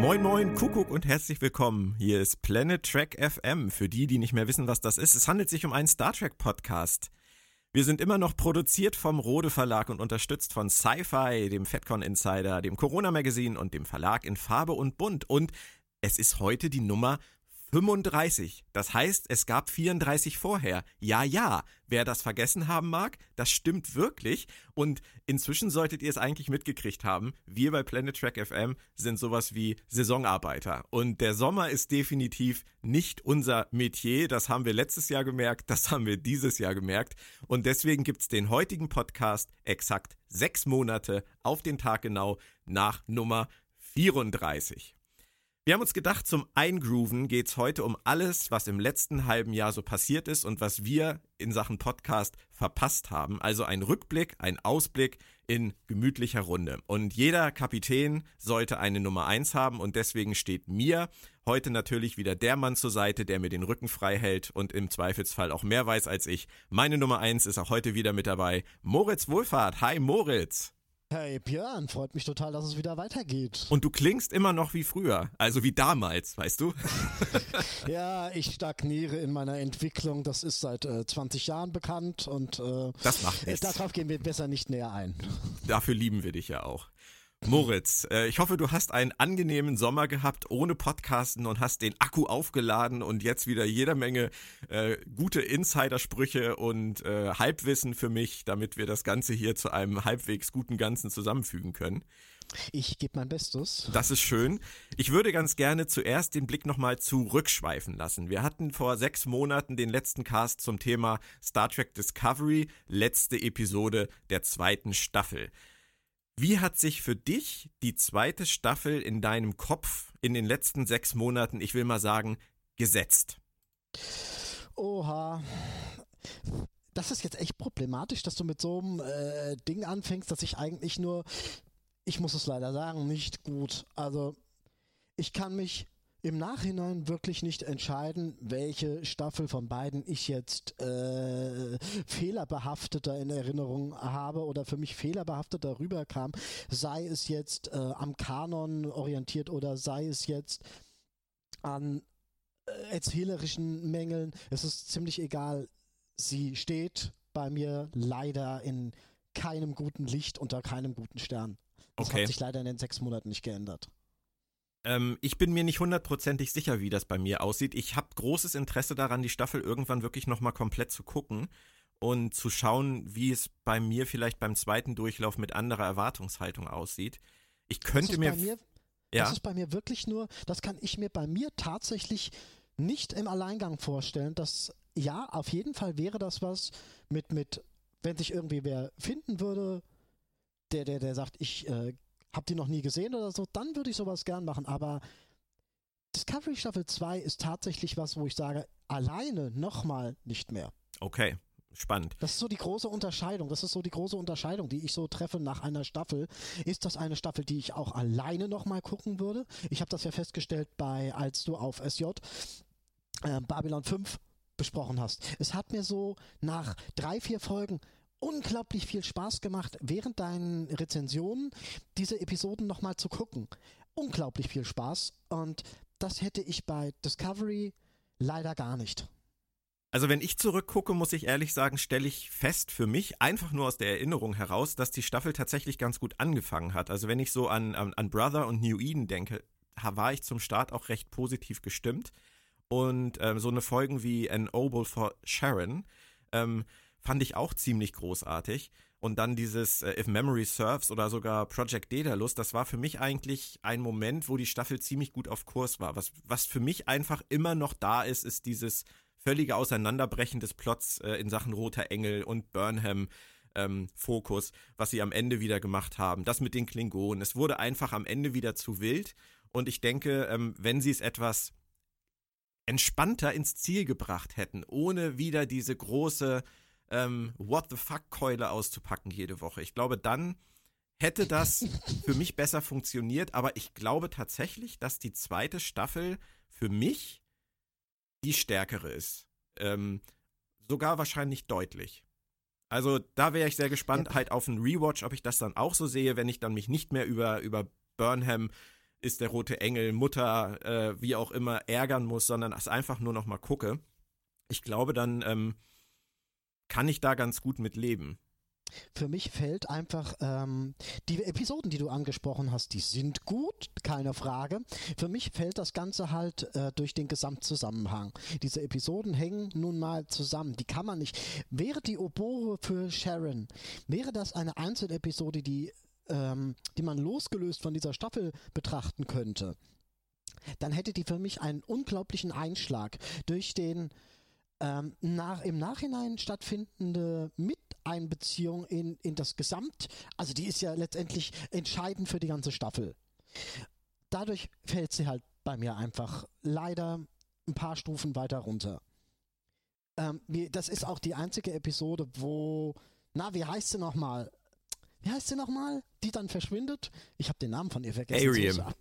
Moin Moin, Kuckuck und herzlich willkommen. Hier ist Planet Trek FM. Für die, die nicht mehr wissen, was das ist, es handelt sich um einen Star Trek Podcast. Wir sind immer noch produziert vom Rode Verlag und unterstützt von Sci-Fi, dem FedCon Insider, dem Corona Magazine und dem Verlag in Farbe und Bunt. Und es ist heute die Nummer 35. Das heißt, es gab 34 vorher. Ja, ja. Wer das vergessen haben mag, das stimmt wirklich. Und inzwischen solltet ihr es eigentlich mitgekriegt haben. Wir bei Planet Track FM sind sowas wie Saisonarbeiter. Und der Sommer ist definitiv nicht unser Metier. Das haben wir letztes Jahr gemerkt. Das haben wir dieses Jahr gemerkt. Und deswegen gibt's den heutigen Podcast exakt sechs Monate auf den Tag genau nach Nummer 34. Wir haben uns gedacht, zum Eingrooven geht es heute um alles, was im letzten halben Jahr so passiert ist und was wir in Sachen Podcast verpasst haben. Also ein Rückblick, ein Ausblick in gemütlicher Runde. Und jeder Kapitän sollte eine Nummer eins haben und deswegen steht mir heute natürlich wieder der Mann zur Seite, der mir den Rücken frei hält und im Zweifelsfall auch mehr weiß als ich. Meine Nummer eins ist auch heute wieder mit dabei. Moritz Wohlfahrt. Hi Moritz. Hey Björn, freut mich total, dass es wieder weitergeht. Und du klingst immer noch wie früher, also wie damals, weißt du? ja, ich stagniere in meiner Entwicklung. Das ist seit äh, 20 Jahren bekannt und äh, das macht nichts. Darauf gehen wir besser nicht näher ein. Dafür lieben wir dich ja auch. Moritz, äh, ich hoffe, du hast einen angenehmen Sommer gehabt ohne Podcasten und hast den Akku aufgeladen und jetzt wieder jede Menge äh, gute Insidersprüche und äh, Halbwissen für mich, damit wir das Ganze hier zu einem halbwegs guten Ganzen zusammenfügen können. Ich gebe mein Bestes. Das ist schön. Ich würde ganz gerne zuerst den Blick nochmal zurückschweifen lassen. Wir hatten vor sechs Monaten den letzten Cast zum Thema Star Trek Discovery, letzte Episode der zweiten Staffel. Wie hat sich für dich die zweite Staffel in deinem Kopf in den letzten sechs Monaten, ich will mal sagen, gesetzt? Oha. Das ist jetzt echt problematisch, dass du mit so einem äh, Ding anfängst, dass ich eigentlich nur, ich muss es leider sagen, nicht gut. Also, ich kann mich im Nachhinein wirklich nicht entscheiden, welche Staffel von beiden ich jetzt äh, fehlerbehafteter in Erinnerung habe oder für mich fehlerbehafteter rüberkam, sei es jetzt äh, am Kanon orientiert oder sei es jetzt an äh, erzählerischen Mängeln. Es ist ziemlich egal. Sie steht bei mir leider in keinem guten Licht unter keinem guten Stern. Das okay. hat sich leider in den sechs Monaten nicht geändert. Ähm, ich bin mir nicht hundertprozentig sicher, wie das bei mir aussieht. Ich habe großes Interesse daran, die Staffel irgendwann wirklich nochmal komplett zu gucken und zu schauen, wie es bei mir vielleicht beim zweiten Durchlauf mit anderer Erwartungshaltung aussieht. Ich könnte mir, mir. ja. Das ist bei mir wirklich nur, das kann ich mir bei mir tatsächlich nicht im Alleingang vorstellen. Dass ja, auf jeden Fall wäre das was mit, mit, wenn sich irgendwie wer finden würde, der, der, der sagt, ich äh, habt die noch nie gesehen oder so, dann würde ich sowas gern machen. Aber Discovery Staffel 2 ist tatsächlich was, wo ich sage, alleine nochmal nicht mehr. Okay. Spannend. Das ist so die große Unterscheidung. Das ist so die große Unterscheidung, die ich so treffe nach einer Staffel. Ist das eine Staffel, die ich auch alleine nochmal gucken würde? Ich habe das ja festgestellt bei, als du auf SJ äh, Babylon 5 besprochen hast. Es hat mir so nach drei, vier Folgen unglaublich viel Spaß gemacht, während deinen Rezensionen diese Episoden nochmal zu gucken. Unglaublich viel Spaß und das hätte ich bei Discovery leider gar nicht. Also wenn ich zurückgucke, muss ich ehrlich sagen, stelle ich fest für mich, einfach nur aus der Erinnerung heraus, dass die Staffel tatsächlich ganz gut angefangen hat. Also wenn ich so an, an, an Brother und New Eden denke, war ich zum Start auch recht positiv gestimmt. Und ähm, so eine Folgen wie An Oboe for Sharon, ähm, fand ich auch ziemlich großartig. Und dann dieses äh, If Memory Serves oder sogar Project Daedalus, das war für mich eigentlich ein Moment, wo die Staffel ziemlich gut auf Kurs war. Was, was für mich einfach immer noch da ist, ist dieses völlige Auseinanderbrechen des Plots äh, in Sachen Roter Engel und Burnham. Ähm, Fokus, was sie am Ende wieder gemacht haben. Das mit den Klingonen. Es wurde einfach am Ende wieder zu wild. Und ich denke, ähm, wenn sie es etwas entspannter ins Ziel gebracht hätten, ohne wieder diese große ähm, What the fuck-Keule auszupacken jede Woche. Ich glaube, dann hätte das für mich besser funktioniert, aber ich glaube tatsächlich, dass die zweite Staffel für mich die stärkere ist. Ähm, sogar wahrscheinlich deutlich. Also da wäre ich sehr gespannt, ja. halt auf einen Rewatch, ob ich das dann auch so sehe, wenn ich dann mich nicht mehr über, über Burnham ist der rote Engel, Mutter, äh, wie auch immer, ärgern muss, sondern es einfach nur noch mal gucke. Ich glaube, dann ähm, kann ich da ganz gut mit leben. Für mich fällt einfach, ähm, die Episoden, die du angesprochen hast, die sind gut, keine Frage. Für mich fällt das Ganze halt äh, durch den Gesamtzusammenhang. Diese Episoden hängen nun mal zusammen. Die kann man nicht. Wäre die Oboe für Sharon, wäre das eine Einzelepisode, die, ähm, die man losgelöst von dieser Staffel betrachten könnte, dann hätte die für mich einen unglaublichen Einschlag durch den ähm, nach, im Nachhinein stattfindende Miteinbeziehung in, in das Gesamt, also die ist ja letztendlich entscheidend für die ganze Staffel. Dadurch fällt sie halt bei mir einfach leider ein paar Stufen weiter runter. Ähm, das ist auch die einzige Episode, wo, na, wie heißt sie nochmal? Wie heißt sie nochmal? Die dann verschwindet? Ich habe den Namen von ihr vergessen. Ariam.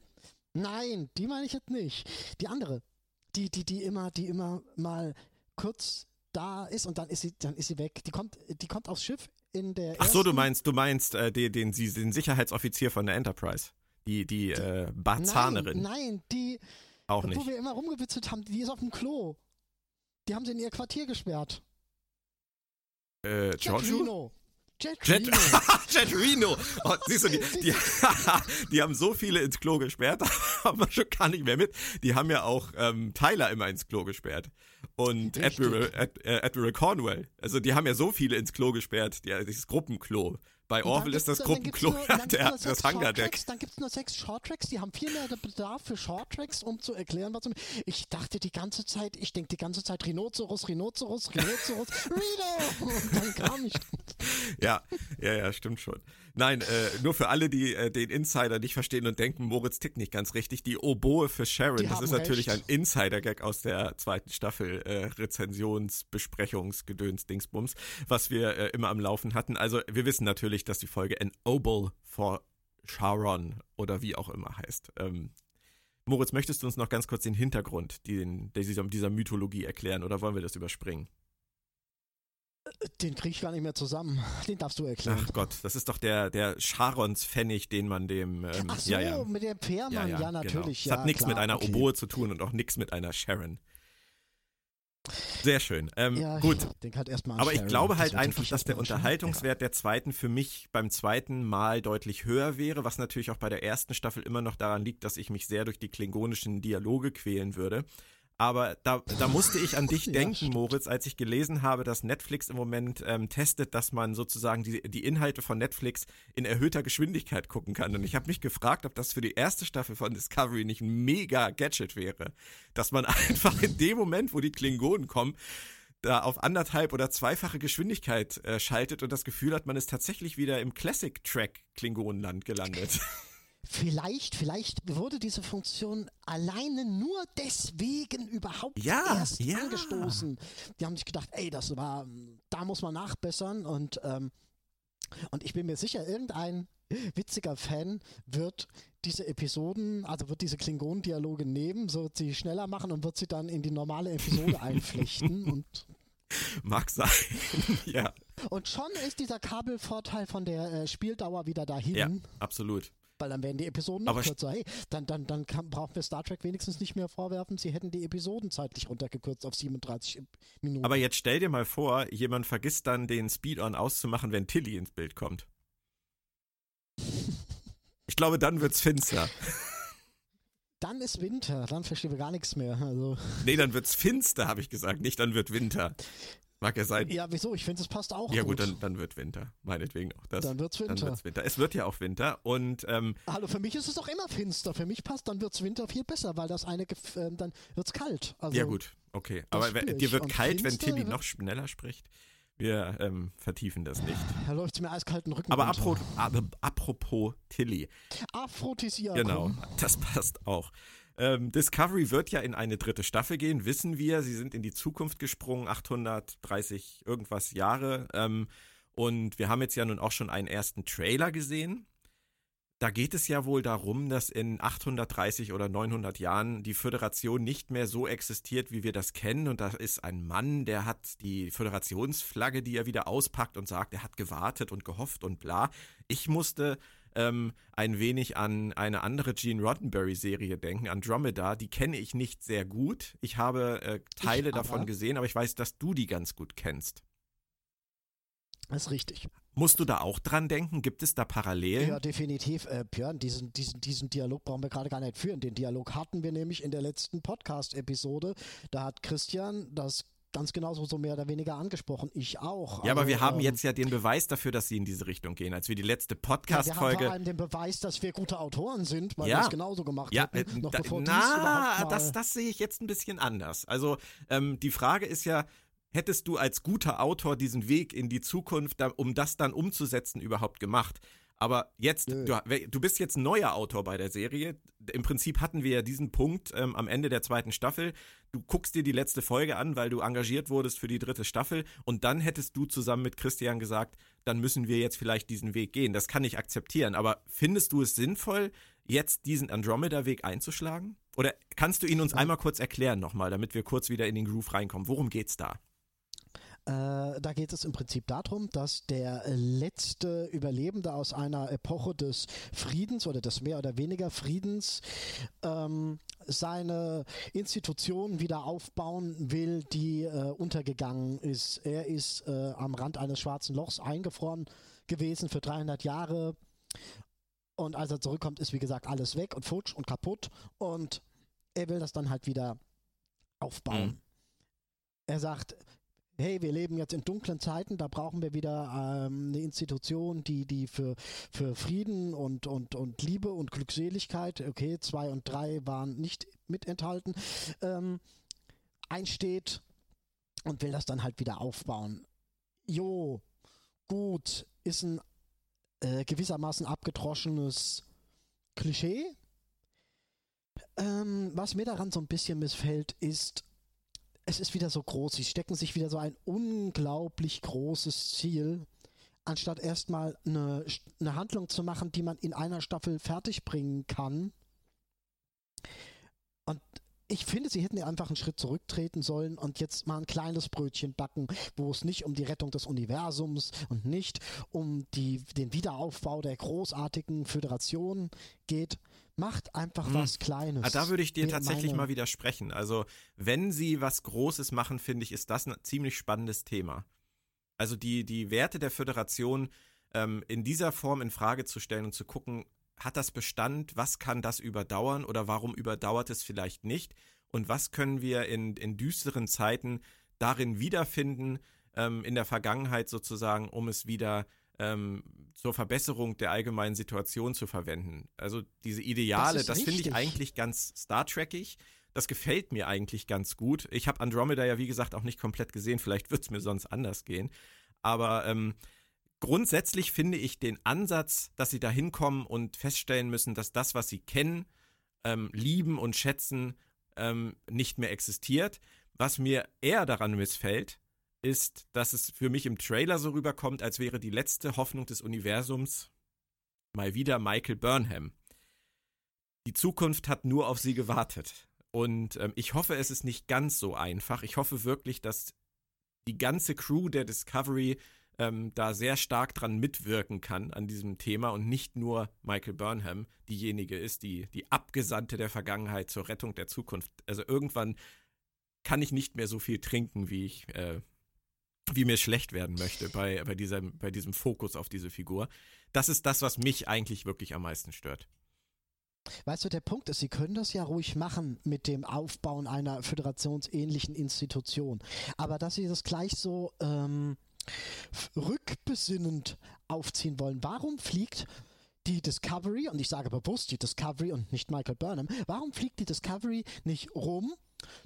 Nein, die meine ich jetzt nicht. Die andere. Die, die, die immer, die immer mal kurz da ist und dann ist sie, dann ist sie weg. Die kommt, die kommt aufs Schiff in der. Ach so, du meinst, du meinst äh, den, den, den Sicherheitsoffizier von der Enterprise. Die, die, die äh, Barzanerin. Nein, nein, die. Auch nicht. Wo wir immer rumgewitzelt haben, die ist auf dem Klo. Die haben sie in ihr Quartier gesperrt. Äh, Giorgio? Jet, Jet, Jet Reno. Oh, siehst du, die, die, die, haben so viele ins Klo gesperrt, da haben wir schon gar nicht mehr mit. Die haben ja auch ähm, Tyler immer ins Klo gesperrt. Und Admiral, Ad, äh, Admiral Cornwell. Also die haben ja so viele ins Klo gesperrt, die, dieses Gruppenklo. Bei Orville ist das Gruppenklo der, das Hangardeck. Dann gibt es nur sechs Shorttracks, die haben viel mehr Bedarf für Shorttracks, um zu erklären, was. Ich dachte die ganze Zeit, ich denke die ganze Zeit Rhinoceros, Rhinoceros, Rhinoceros, Reno! Und dann kam ich. Ja, ja, ja, stimmt schon. Nein, äh, nur für alle, die äh, den Insider nicht verstehen und denken, Moritz tickt nicht ganz richtig. Die Oboe für Sharon, die das ist natürlich recht. ein Insider-Gag aus der zweiten Staffel äh, Rezensions-, Besprechungs-, Gedöns, Dingsbums, was wir äh, immer am Laufen hatten. Also wir wissen natürlich, dass die Folge An Obol for Sharon oder wie auch immer heißt. Ähm, Moritz, möchtest du uns noch ganz kurz den Hintergrund den, dieser, dieser Mythologie erklären oder wollen wir das überspringen? Den krieg ich gar nicht mehr zusammen. Den darfst du erklären. Ach Gott, das ist doch der, der Charons-Pfennig, den man dem. Ähm, Ach so, ja, ja. mit dem Fährmann, ja, ja, genau. natürlich. Genau. Das hat nichts mit einer okay. Oboe zu tun und auch nichts mit einer Sharon. Sehr schön. Ähm, ja, gut. Halt Aber ich glaube halt einfach, dass der Unterhaltungswert der zweiten für mich beim zweiten Mal deutlich höher wäre, was natürlich auch bei der ersten Staffel immer noch daran liegt, dass ich mich sehr durch die klingonischen Dialoge quälen würde. Aber da, da musste ich an dich denken, ja, Moritz, als ich gelesen habe, dass Netflix im Moment ähm, testet, dass man sozusagen die, die Inhalte von Netflix in erhöhter Geschwindigkeit gucken kann. Und ich habe mich gefragt, ob das für die erste Staffel von Discovery nicht ein mega Gadget wäre. Dass man einfach in dem Moment, wo die Klingonen kommen, da auf anderthalb oder zweifache Geschwindigkeit äh, schaltet und das Gefühl hat, man ist tatsächlich wieder im Classic-Track Klingonenland gelandet. Vielleicht, vielleicht wurde diese Funktion alleine nur deswegen überhaupt ja, erst ja. angestoßen. Die haben sich gedacht, ey, das war, da muss man nachbessern und ähm, und ich bin mir sicher, irgendein witziger Fan wird diese Episoden, also wird diese Klingonen-Dialoge nehmen, so wird sie schneller machen und wird sie dann in die normale Episode einflechten und Mag sein, ja. Und schon ist dieser Kabelvorteil von der äh, Spieldauer wieder dahin. Ja, absolut weil dann werden die Episoden noch Aber kürzer. Hey, dann, dann, dann kann, brauchen wir Star Trek wenigstens nicht mehr vorwerfen, sie hätten die Episoden zeitlich runtergekürzt auf 37 Minuten. Aber jetzt stell dir mal vor, jemand vergisst dann den Speed-On auszumachen, wenn Tilly ins Bild kommt. Ich glaube, dann wird's finster. Dann ist Winter, dann verstehen wir gar nichts mehr. Also. Nee, dann wird's finster, habe ich gesagt, nicht dann wird Winter. Mag ja sein. Ja, wieso? Ich finde, es passt auch. Ja, gut, gut, dann, dann wird Winter. Meinetwegen auch das. Dann wird's Winter. Dann wird's Winter. Es wird ja auch Winter und. Ähm, Hallo, für mich ist es doch immer finster. Für mich passt, dann wird's Winter viel besser, weil das eine, äh, dann wird's kalt. Also, ja, gut, okay. Aber dir wird und kalt, wenn Tilly noch schneller spricht. Wir ähm, vertiefen das nicht. Da läuft mir eiskalten Rücken. Aber apro, apropos Tilly. Aphrodisiakum. Genau, das passt auch. Ähm, Discovery wird ja in eine dritte Staffel gehen, wissen wir. Sie sind in die Zukunft gesprungen, 830 irgendwas Jahre. Ähm, und wir haben jetzt ja nun auch schon einen ersten Trailer gesehen. Da geht es ja wohl darum, dass in 830 oder 900 Jahren die Föderation nicht mehr so existiert, wie wir das kennen. Und da ist ein Mann, der hat die Föderationsflagge, die er wieder auspackt und sagt, er hat gewartet und gehofft und bla. Ich musste ähm, ein wenig an eine andere Gene Roddenberry-Serie denken, Andromeda. Die kenne ich nicht sehr gut. Ich habe äh, Teile davon gesehen, aber ich weiß, dass du die ganz gut kennst. Das ist richtig. Musst du da auch dran denken? Gibt es da Parallelen? Ja, definitiv. Äh, Björn, diesen, diesen, diesen Dialog brauchen wir gerade gar nicht führen. Den Dialog hatten wir nämlich in der letzten Podcast-Episode. Da hat Christian das ganz genauso so mehr oder weniger angesprochen. Ich auch. Ja, also, aber wir haben ähm, jetzt ja den Beweis dafür, dass sie in diese Richtung gehen. Als wir die letzte Podcast-Folge. Ja, wir haben vor allem den Beweis, dass wir gute Autoren sind, weil ja. wir es genauso gemacht ja, hätten. Äh, noch da, bevor na, das, das sehe ich jetzt ein bisschen anders. Also ähm, die Frage ist ja, hättest du als guter Autor diesen Weg in die Zukunft, um das dann umzusetzen, überhaupt gemacht? Aber jetzt, du, du, bist jetzt neuer Autor bei der Serie. Im Prinzip hatten wir ja diesen Punkt ähm, am Ende der zweiten Staffel. Du guckst dir die letzte Folge an, weil du engagiert wurdest für die dritte Staffel. Und dann hättest du zusammen mit Christian gesagt, dann müssen wir jetzt vielleicht diesen Weg gehen. Das kann ich akzeptieren. Aber findest du es sinnvoll, jetzt diesen Andromeda-Weg einzuschlagen? Oder kannst du ihn uns einmal kurz erklären nochmal, damit wir kurz wieder in den Groove reinkommen? Worum geht's da? Äh, da geht es im Prinzip darum, dass der letzte Überlebende aus einer Epoche des Friedens oder des mehr oder weniger Friedens ähm, seine Institution wieder aufbauen will, die äh, untergegangen ist. Er ist äh, am Rand eines schwarzen Lochs eingefroren gewesen für 300 Jahre. Und als er zurückkommt, ist wie gesagt alles weg und futsch und kaputt. Und er will das dann halt wieder aufbauen. Mhm. Er sagt, hey, wir leben jetzt in dunklen Zeiten, da brauchen wir wieder ähm, eine Institution, die, die für, für Frieden und, und, und Liebe und Glückseligkeit, okay, zwei und drei waren nicht mit enthalten, ähm, einsteht und will das dann halt wieder aufbauen. Jo, gut, ist ein äh, gewissermaßen abgedroschenes Klischee. Ähm, was mir daran so ein bisschen missfällt, ist, es ist wieder so groß. Sie stecken sich wieder so ein unglaublich großes Ziel, anstatt erstmal eine, eine Handlung zu machen, die man in einer Staffel fertigbringen kann. Und ich finde, sie hätten einfach einen Schritt zurücktreten sollen und jetzt mal ein kleines Brötchen backen, wo es nicht um die Rettung des Universums und nicht um die, den Wiederaufbau der großartigen Föderation geht. Macht einfach hm. was Kleines. Ah, da würde ich dir tatsächlich mal widersprechen. Also, wenn sie was Großes machen, finde ich, ist das ein ziemlich spannendes Thema. Also die, die Werte der Föderation ähm, in dieser Form in Frage zu stellen und zu gucken, hat das Bestand, was kann das überdauern oder warum überdauert es vielleicht nicht und was können wir in, in düsteren Zeiten darin wiederfinden, ähm, in der Vergangenheit sozusagen, um es wieder ähm, zur Verbesserung der allgemeinen Situation zu verwenden. Also diese Ideale, das, das finde ich eigentlich ganz Star Trekig. Das gefällt mir eigentlich ganz gut. Ich habe Andromeda ja, wie gesagt, auch nicht komplett gesehen. Vielleicht wird es mir sonst anders gehen. Aber ähm, grundsätzlich finde ich den Ansatz, dass sie da hinkommen und feststellen müssen, dass das, was sie kennen, ähm, lieben und schätzen, ähm, nicht mehr existiert. Was mir eher daran missfällt, ist, dass es für mich im Trailer so rüberkommt, als wäre die letzte Hoffnung des Universums mal wieder Michael Burnham. Die Zukunft hat nur auf sie gewartet. Und ähm, ich hoffe, es ist nicht ganz so einfach. Ich hoffe wirklich, dass die ganze Crew der Discovery ähm, da sehr stark dran mitwirken kann an diesem Thema und nicht nur Michael Burnham diejenige ist, die, die Abgesandte der Vergangenheit zur Rettung der Zukunft. Also irgendwann kann ich nicht mehr so viel trinken, wie ich, äh, wie mir schlecht werden möchte bei, bei, diesem, bei diesem Fokus auf diese Figur. Das ist das, was mich eigentlich wirklich am meisten stört. Weißt du, der Punkt ist, Sie können das ja ruhig machen mit dem Aufbauen einer föderationsähnlichen Institution. Aber dass Sie das gleich so ähm, rückbesinnend aufziehen wollen. Warum fliegt die Discovery, und ich sage bewusst die Discovery und nicht Michael Burnham, warum fliegt die Discovery nicht rum,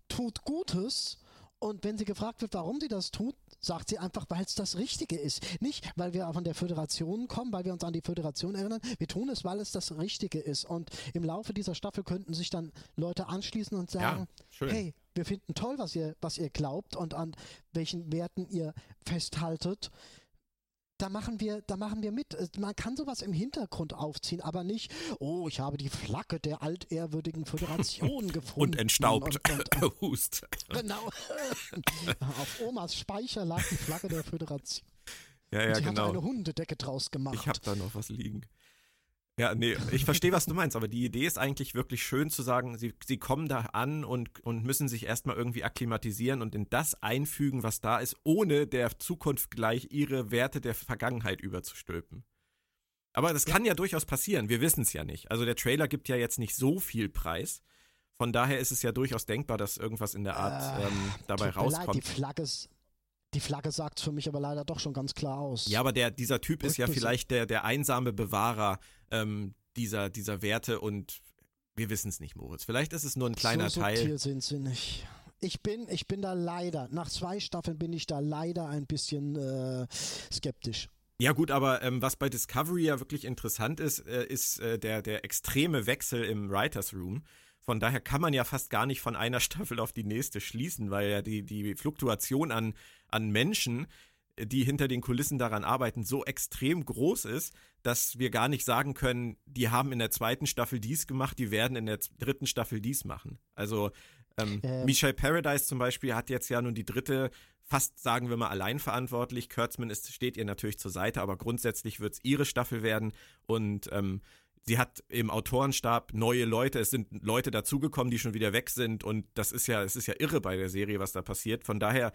tut Gutes und wenn sie gefragt wird, warum sie das tut, sagt sie einfach, weil es das Richtige ist. Nicht, weil wir von der Föderation kommen, weil wir uns an die Föderation erinnern. Wir tun es, weil es das Richtige ist. Und im Laufe dieser Staffel könnten sich dann Leute anschließen und sagen, ja, hey, wir finden toll, was ihr, was ihr glaubt und an welchen Werten ihr festhaltet. Da machen wir, da machen wir mit. Man kann sowas im Hintergrund aufziehen, aber nicht, oh, ich habe die Flagge der altehrwürdigen Föderation gefunden. und entstaubt. Und, und, und, Hust. Genau. Auf Omas Speicher lag die Flagge der Föderation. Ja, ja, und sie genau. hat eine Hundedecke draus gemacht. Ich habe da noch was liegen. Ja, nee, ich verstehe, was du meinst, aber die Idee ist eigentlich wirklich schön zu sagen, sie, sie kommen da an und, und müssen sich erstmal irgendwie akklimatisieren und in das einfügen, was da ist, ohne der Zukunft gleich ihre Werte der Vergangenheit überzustülpen. Aber das kann ja durchaus passieren, wir wissen es ja nicht. Also der Trailer gibt ja jetzt nicht so viel Preis. Von daher ist es ja durchaus denkbar, dass irgendwas in der Art äh, ähm, dabei rauskommt. Leid, die Flagge ist die Flagge sagt für mich aber leider doch schon ganz klar aus. Ja, aber der, dieser Typ ist ja vielleicht der, der einsame Bewahrer ähm, dieser, dieser Werte und wir wissen es nicht, Moritz. Vielleicht ist es nur ein kleiner so Teil. Hier sind sie nicht. Ich bin, ich bin da leider, nach zwei Staffeln bin ich da leider ein bisschen äh, skeptisch. Ja gut, aber ähm, was bei Discovery ja wirklich interessant ist, äh, ist äh, der, der extreme Wechsel im Writers Room. Von daher kann man ja fast gar nicht von einer Staffel auf die nächste schließen, weil ja die, die Fluktuation an, an Menschen, die hinter den Kulissen daran arbeiten, so extrem groß ist, dass wir gar nicht sagen können, die haben in der zweiten Staffel dies gemacht, die werden in der dritten Staffel dies machen. Also ähm, äh. Michelle Paradise zum Beispiel hat jetzt ja nun die dritte fast, sagen wir mal, allein verantwortlich. Kurtzman ist, steht ihr natürlich zur Seite, aber grundsätzlich wird es ihre Staffel werden und ähm, sie hat im Autorenstab neue Leute, es sind Leute dazugekommen, die schon wieder weg sind und das ist ja, es ist ja irre bei der Serie, was da passiert. Von daher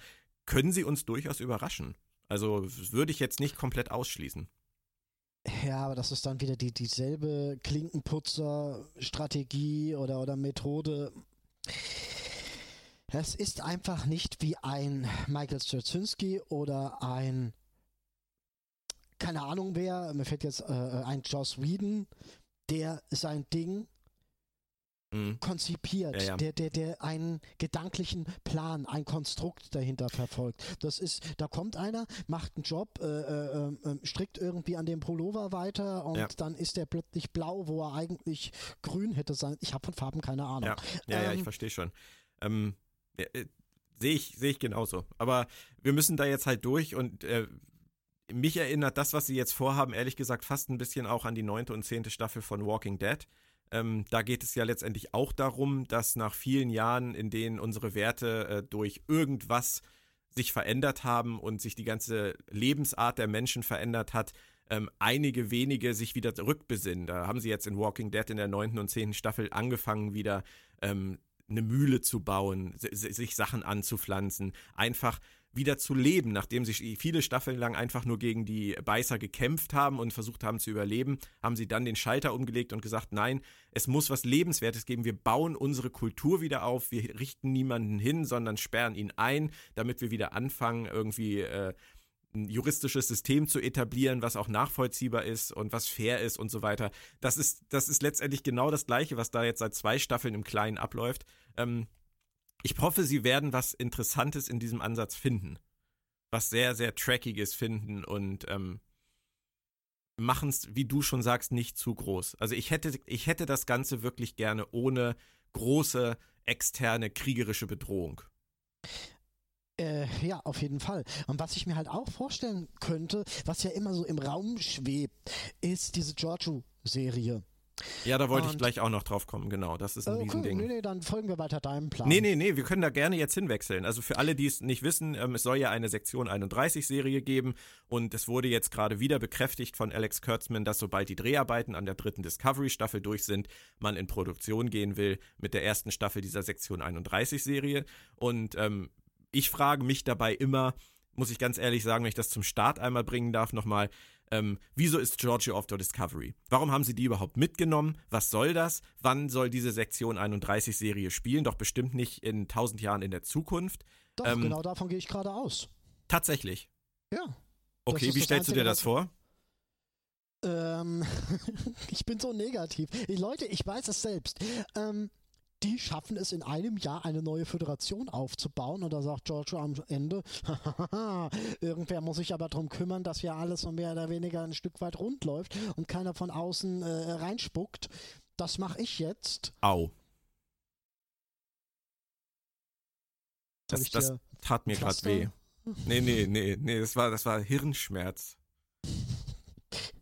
können sie uns durchaus überraschen. Also würde ich jetzt nicht komplett ausschließen. Ja, aber das ist dann wieder die, dieselbe Klinkenputzer-Strategie oder, oder Methode. Es ist einfach nicht wie ein Michael Straczynski oder ein keine Ahnung wer, mir fällt jetzt äh, ein Joss Whedon, der sein Ding mhm. konzipiert, ja, ja. Der, der, der einen gedanklichen Plan, ein Konstrukt dahinter verfolgt. Das ist, da kommt einer, macht einen Job, äh, äh, äh, strickt irgendwie an dem Pullover weiter und ja. dann ist der plötzlich blau, wo er eigentlich grün hätte sein. Ich habe von Farben keine Ahnung. Ja, ja, ähm, ich verstehe schon. Ähm, äh, Sehe ich, sehe ich genauso. Aber wir müssen da jetzt halt durch und äh, mich erinnert das, was sie jetzt vorhaben, ehrlich gesagt fast ein bisschen auch an die neunte und zehnte Staffel von Walking Dead. Ähm, da geht es ja letztendlich auch darum, dass nach vielen Jahren, in denen unsere Werte äh, durch irgendwas sich verändert haben und sich die ganze Lebensart der Menschen verändert hat, ähm, einige wenige sich wieder zurückbesinnen. Da haben sie jetzt in Walking Dead in der neunten und zehnten Staffel angefangen, wieder ähm, eine Mühle zu bauen, sich Sachen anzupflanzen, einfach wieder zu leben, nachdem sie viele Staffeln lang einfach nur gegen die Beißer gekämpft haben und versucht haben zu überleben, haben sie dann den Schalter umgelegt und gesagt, nein, es muss was Lebenswertes geben, wir bauen unsere Kultur wieder auf, wir richten niemanden hin, sondern sperren ihn ein, damit wir wieder anfangen, irgendwie äh, ein juristisches System zu etablieren, was auch nachvollziehbar ist und was fair ist und so weiter. Das ist, das ist letztendlich genau das Gleiche, was da jetzt seit zwei Staffeln im Kleinen abläuft. Ähm, ich hoffe, sie werden was Interessantes in diesem Ansatz finden. Was sehr, sehr Trackiges finden und ähm, machen es, wie du schon sagst, nicht zu groß. Also ich hätte, ich hätte das Ganze wirklich gerne ohne große externe kriegerische Bedrohung. Äh, ja, auf jeden Fall. Und was ich mir halt auch vorstellen könnte, was ja immer so im Raum schwebt, ist diese Giorgio-Serie. Ja, da wollte und, ich gleich auch noch drauf kommen, genau. Das ist ein okay, Riesending. Nee, nee, dann folgen wir weiter deinem Plan. Nee, nee, nee, wir können da gerne jetzt hinwechseln. Also für alle, die es nicht wissen, ähm, es soll ja eine Sektion 31 Serie geben und es wurde jetzt gerade wieder bekräftigt von Alex Kurtzman, dass sobald die Dreharbeiten an der dritten Discovery Staffel durch sind, man in Produktion gehen will mit der ersten Staffel dieser Sektion 31 Serie. Und ähm, ich frage mich dabei immer, muss ich ganz ehrlich sagen, wenn ich das zum Start einmal bringen darf, nochmal, ähm, wieso ist Giorgio auf der Discovery? Warum haben sie die überhaupt mitgenommen? Was soll das? Wann soll diese Sektion 31 Serie spielen? Doch bestimmt nicht in 1000 Jahren in der Zukunft. Doch, ähm, genau davon gehe ich gerade aus. Tatsächlich. Ja. Okay, wie stellst du dir das vor? Ähm, ich bin so negativ. Leute, ich weiß es selbst. Ähm, die schaffen es in einem Jahr eine neue Föderation aufzubauen und da sagt Giorgio am Ende, irgendwer muss sich aber darum kümmern, dass ja alles so mehr oder weniger ein Stück weit rund läuft und keiner von außen äh, reinspuckt. Das mache ich jetzt. Au. Das, das tat mir gerade weh. Nee, nee, nee, nee, das war, das war Hirnschmerz.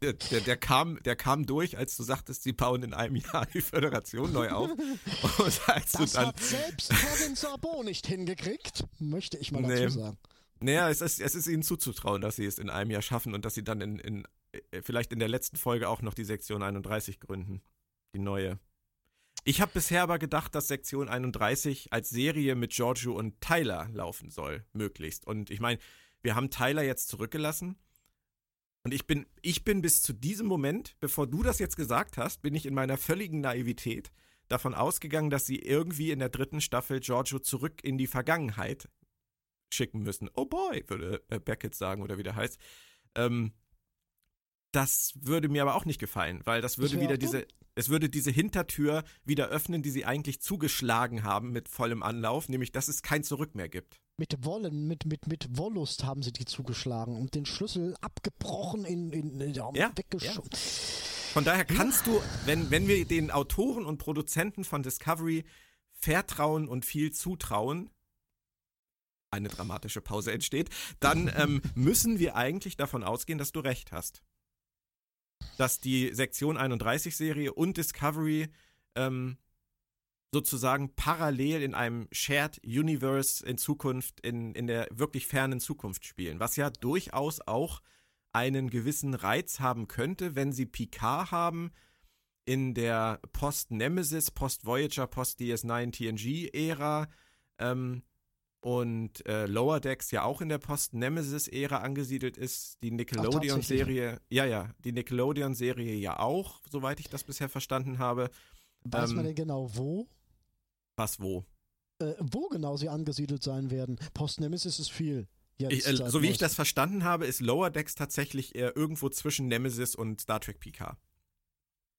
Der, der, der, kam, der kam durch, als du sagtest, sie bauen in einem Jahr die Föderation neu auf. Und als das du dann, hat selbst Kevin Sabo nicht hingekriegt, möchte ich mal dazu nee. sagen. Naja, es ist, es ist ihnen zuzutrauen, dass sie es in einem Jahr schaffen und dass sie dann in, in äh, vielleicht in der letzten Folge auch noch die Sektion 31 gründen. Die neue. Ich habe bisher aber gedacht, dass Sektion 31 als Serie mit Giorgio und Tyler laufen soll, möglichst. Und ich meine, wir haben Tyler jetzt zurückgelassen. Und ich bin, ich bin bis zu diesem Moment, bevor du das jetzt gesagt hast, bin ich in meiner völligen Naivität davon ausgegangen, dass sie irgendwie in der dritten Staffel Giorgio zurück in die Vergangenheit schicken müssen. Oh boy, würde äh, Beckett sagen oder wie der heißt. Ähm, das würde mir aber auch nicht gefallen, weil das würde wieder diese, es würde diese Hintertür wieder öffnen, die sie eigentlich zugeschlagen haben mit vollem Anlauf, nämlich dass es kein Zurück mehr gibt. Mit Wollen, mit, mit, mit Wollust haben sie die zugeschlagen und den Schlüssel abgebrochen in, in, in ja, weggeschoben. Ja. Von daher kannst du, wenn, wenn wir den Autoren und Produzenten von Discovery vertrauen und viel zutrauen, eine dramatische Pause entsteht, dann ähm, müssen wir eigentlich davon ausgehen, dass du recht hast. Dass die Sektion 31 Serie und Discovery ähm, sozusagen parallel in einem Shared Universe in Zukunft, in, in der wirklich fernen Zukunft spielen, was ja durchaus auch einen gewissen Reiz haben könnte, wenn sie Picard haben in der Post-Nemesis, Post-Voyager, Post-DS9 TNG-Ära, ähm, und äh, Lower Decks ja auch in der Post-Nemesis-Ära angesiedelt ist. Die Nickelodeon-Serie, ja, ja, die Nickelodeon-Serie ja auch, soweit ich das bisher verstanden habe. Weiß ähm, man denn genau wo? Was wo? Äh, wo genau sie angesiedelt sein werden. Post-Nemesis ist viel. Ich, äh, so wie ich das verstanden habe, ist Lower Decks tatsächlich eher irgendwo zwischen Nemesis und Star Trek PK.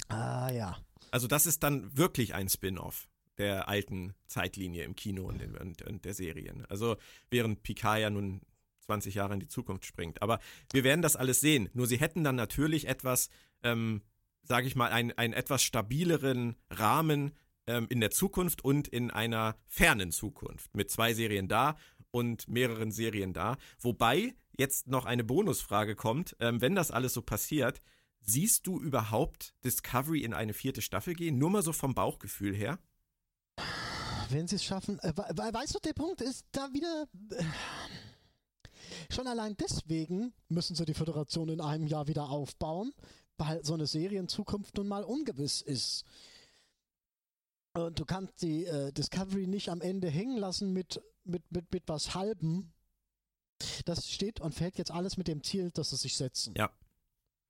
Ah, ja. Also das ist dann wirklich ein Spin-off der alten Zeitlinie im Kino und, in, und, und der Serien. Also während Picard ja nun 20 Jahre in die Zukunft springt. Aber wir werden das alles sehen. Nur sie hätten dann natürlich etwas, ähm, sage ich mal, einen, einen etwas stabileren Rahmen ähm, in der Zukunft und in einer fernen Zukunft. Mit zwei Serien da und mehreren Serien da. Wobei jetzt noch eine Bonusfrage kommt. Ähm, wenn das alles so passiert, siehst du überhaupt Discovery in eine vierte Staffel gehen? Nur mal so vom Bauchgefühl her? wenn sie es schaffen, äh, weißt du, der Punkt ist da wieder. Äh, schon allein deswegen müssen sie die Föderation in einem Jahr wieder aufbauen, weil so eine Serie in Zukunft nun mal ungewiss ist. Und du kannst die äh, Discovery nicht am Ende hängen lassen mit, mit, mit, mit was Halbem. Das steht und fällt jetzt alles mit dem Ziel, dass sie sich setzen. Ja.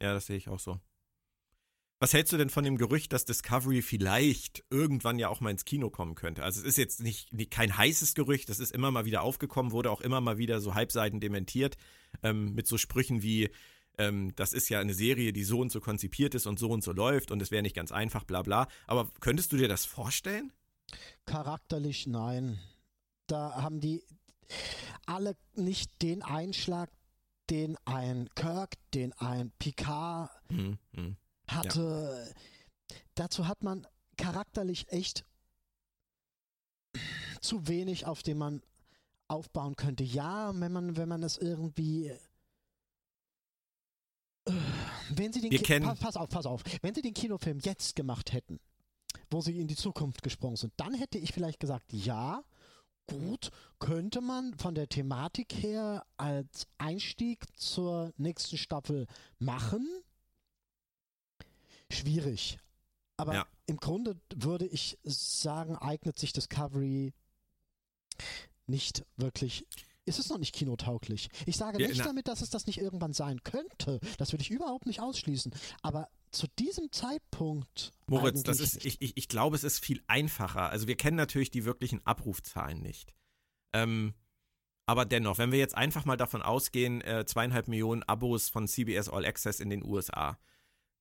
Ja, das sehe ich auch so. Was hältst du denn von dem Gerücht, dass Discovery vielleicht irgendwann ja auch mal ins Kino kommen könnte? Also es ist jetzt nicht, nicht kein heißes Gerücht, das ist immer mal wieder aufgekommen, wurde auch immer mal wieder so halbseiten dementiert, ähm, mit so Sprüchen wie, ähm, das ist ja eine Serie, die so und so konzipiert ist und so und so läuft und es wäre nicht ganz einfach, bla bla. Aber könntest du dir das vorstellen? Charakterlich nein. Da haben die alle nicht den Einschlag, den ein Kirk, den ein Picard. Hm, hm hatte. Ja. Dazu hat man charakterlich echt zu wenig, auf dem man aufbauen könnte. Ja, wenn man, wenn man es irgendwie. Wenn sie den Wir kennen pass, pass auf, pass auf. Wenn sie den Kinofilm jetzt gemacht hätten, wo sie in die Zukunft gesprungen sind, dann hätte ich vielleicht gesagt, ja, gut, könnte man von der Thematik her als Einstieg zur nächsten Staffel machen schwierig. Aber ja. im Grunde würde ich sagen, eignet sich Discovery nicht wirklich. Ist es noch nicht kinotauglich? Ich sage ja, nicht damit, dass es das nicht irgendwann sein könnte. Das würde ich überhaupt nicht ausschließen. Aber zu diesem Zeitpunkt. Moritz, das ist, ich, ich, ich glaube, es ist viel einfacher. Also wir kennen natürlich die wirklichen Abrufzahlen nicht. Ähm, aber dennoch, wenn wir jetzt einfach mal davon ausgehen, äh, zweieinhalb Millionen Abos von CBS All Access in den USA,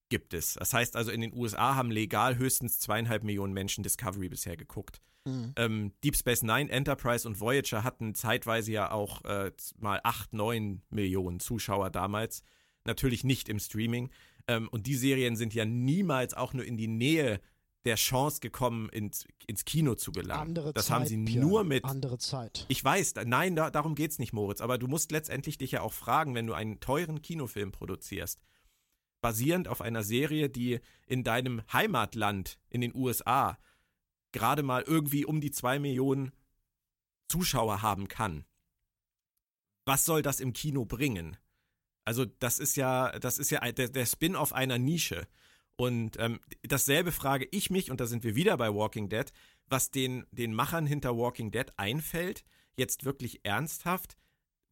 gibt es. Das heißt also, in den USA haben legal höchstens zweieinhalb Millionen Menschen Discovery bisher geguckt. Mhm. Ähm, Deep Space Nine, Enterprise und Voyager hatten zeitweise ja auch äh, mal acht, neun Millionen Zuschauer damals. Natürlich nicht im Streaming. Ähm, und die Serien sind ja niemals auch nur in die Nähe der Chance gekommen, ins, ins Kino zu gelangen. Andere das Zeit, haben sie nur mit. Andere Zeit. Ich weiß, nein, da, darum es nicht, Moritz. Aber du musst letztendlich dich ja auch fragen, wenn du einen teuren Kinofilm produzierst basierend auf einer Serie, die in deinem Heimatland in den USA gerade mal irgendwie um die zwei Millionen Zuschauer haben kann. Was soll das im Kino bringen? Also das ist ja, das ist ja der, der Spin-off einer Nische. Und ähm, dasselbe frage ich mich, und da sind wir wieder bei Walking Dead, was den, den Machern hinter Walking Dead einfällt, jetzt wirklich ernsthaft,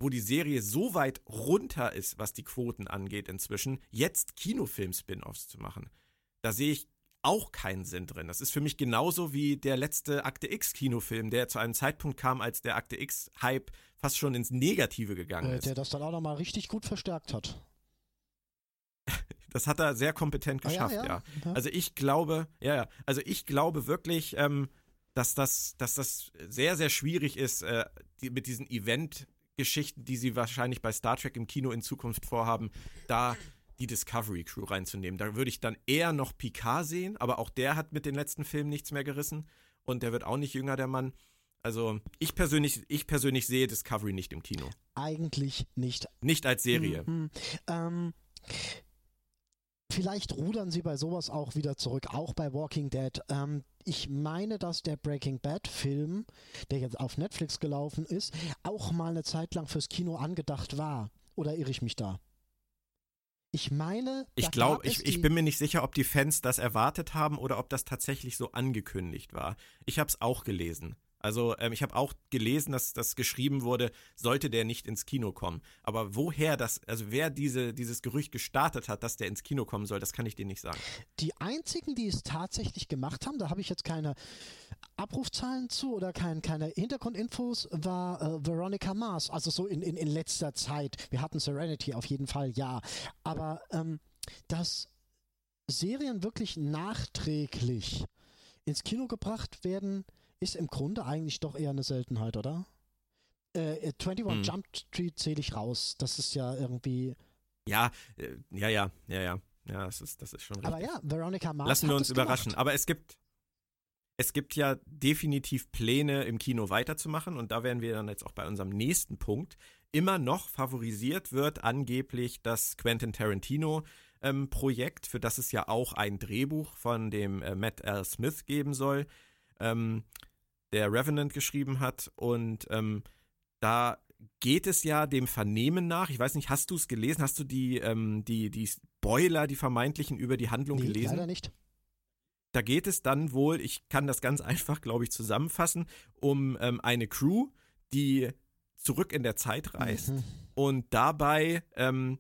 wo die Serie so weit runter ist, was die Quoten angeht inzwischen, jetzt Kinofilm-Spin-offs zu machen. Da sehe ich auch keinen Sinn drin. Das ist für mich genauso wie der letzte Akte X-Kinofilm, der zu einem Zeitpunkt kam, als der Akte X-Hype fast schon ins Negative gegangen Äh, ist. der das dann auch nochmal richtig gut verstärkt hat. Das hat er sehr kompetent Ah, ja, geschafft, ja. ja. Ja. Also ich glaube, ja, ja, also ich glaube wirklich, ähm, dass das, dass das sehr, sehr schwierig ist, äh, die, mit diesen Event-Geschichten, die sie wahrscheinlich bei Star Trek im Kino in Zukunft vorhaben, da die Discovery Crew reinzunehmen. Da würde ich dann eher noch Picard sehen, aber auch der hat mit den letzten Filmen nichts mehr gerissen und der wird auch nicht jünger, der Mann. Also ich persönlich, ich persönlich sehe Discovery nicht im Kino. Eigentlich nicht. Nicht als Serie. Mhm. Ähm, vielleicht rudern sie bei sowas auch wieder zurück, auch bei Walking Dead. Ähm, ich meine, dass der Breaking Bad Film, der jetzt auf Netflix gelaufen ist, auch mal eine Zeit lang fürs Kino angedacht war. Oder irre ich mich da? Ich meine, Ich glaube, ich, ich bin mir nicht sicher, ob die Fans das erwartet haben oder ob das tatsächlich so angekündigt war. Ich habe es auch gelesen. Also ähm, ich habe auch gelesen, dass das geschrieben wurde, sollte der nicht ins Kino kommen. Aber woher das, also wer diese, dieses Gerücht gestartet hat, dass der ins Kino kommen soll, das kann ich dir nicht sagen. Die einzigen, die es tatsächlich gemacht haben, da habe ich jetzt keine Abrufzahlen zu oder kein, keine Hintergrundinfos, war äh, Veronica Mars. Also so in, in, in letzter Zeit. Wir hatten Serenity auf jeden Fall, ja. Aber ähm, dass Serien wirklich nachträglich ins Kino gebracht werden, ist im Grunde eigentlich doch eher eine Seltenheit, oder? Äh, 21 Hm. Jump Street zähle ich raus. Das ist ja irgendwie. Ja, äh, ja, ja, ja, ja. Ja, das ist, das ist schon richtig. Aber ja, Veronica Mars. Lassen wir uns überraschen. gemacht. Aber es gibt, es gibt ja definitiv Pläne, im Kino weiterzumachen. Und da wären wir dann jetzt auch bei unserem nächsten Punkt. Immer noch favorisiert wird angeblich das Quentin Tarantino-Projekt, für das es ja auch ein Drehbuch von dem äh, Matt L. Smith geben soll, ähm, der Revenant geschrieben hat. Und ähm, da geht es ja dem Vernehmen nach. Ich weiß nicht, hast du es gelesen? Hast du die, ähm, die, die Spoiler, die vermeintlichen über die Handlung Nee, gelesen? leider nicht. Da geht es dann wohl, ich kann das ganz einfach, glaube ich, zusammenfassen, um ähm, eine Crew, die zurück in der Zeit reist Mhm. und dabei ähm,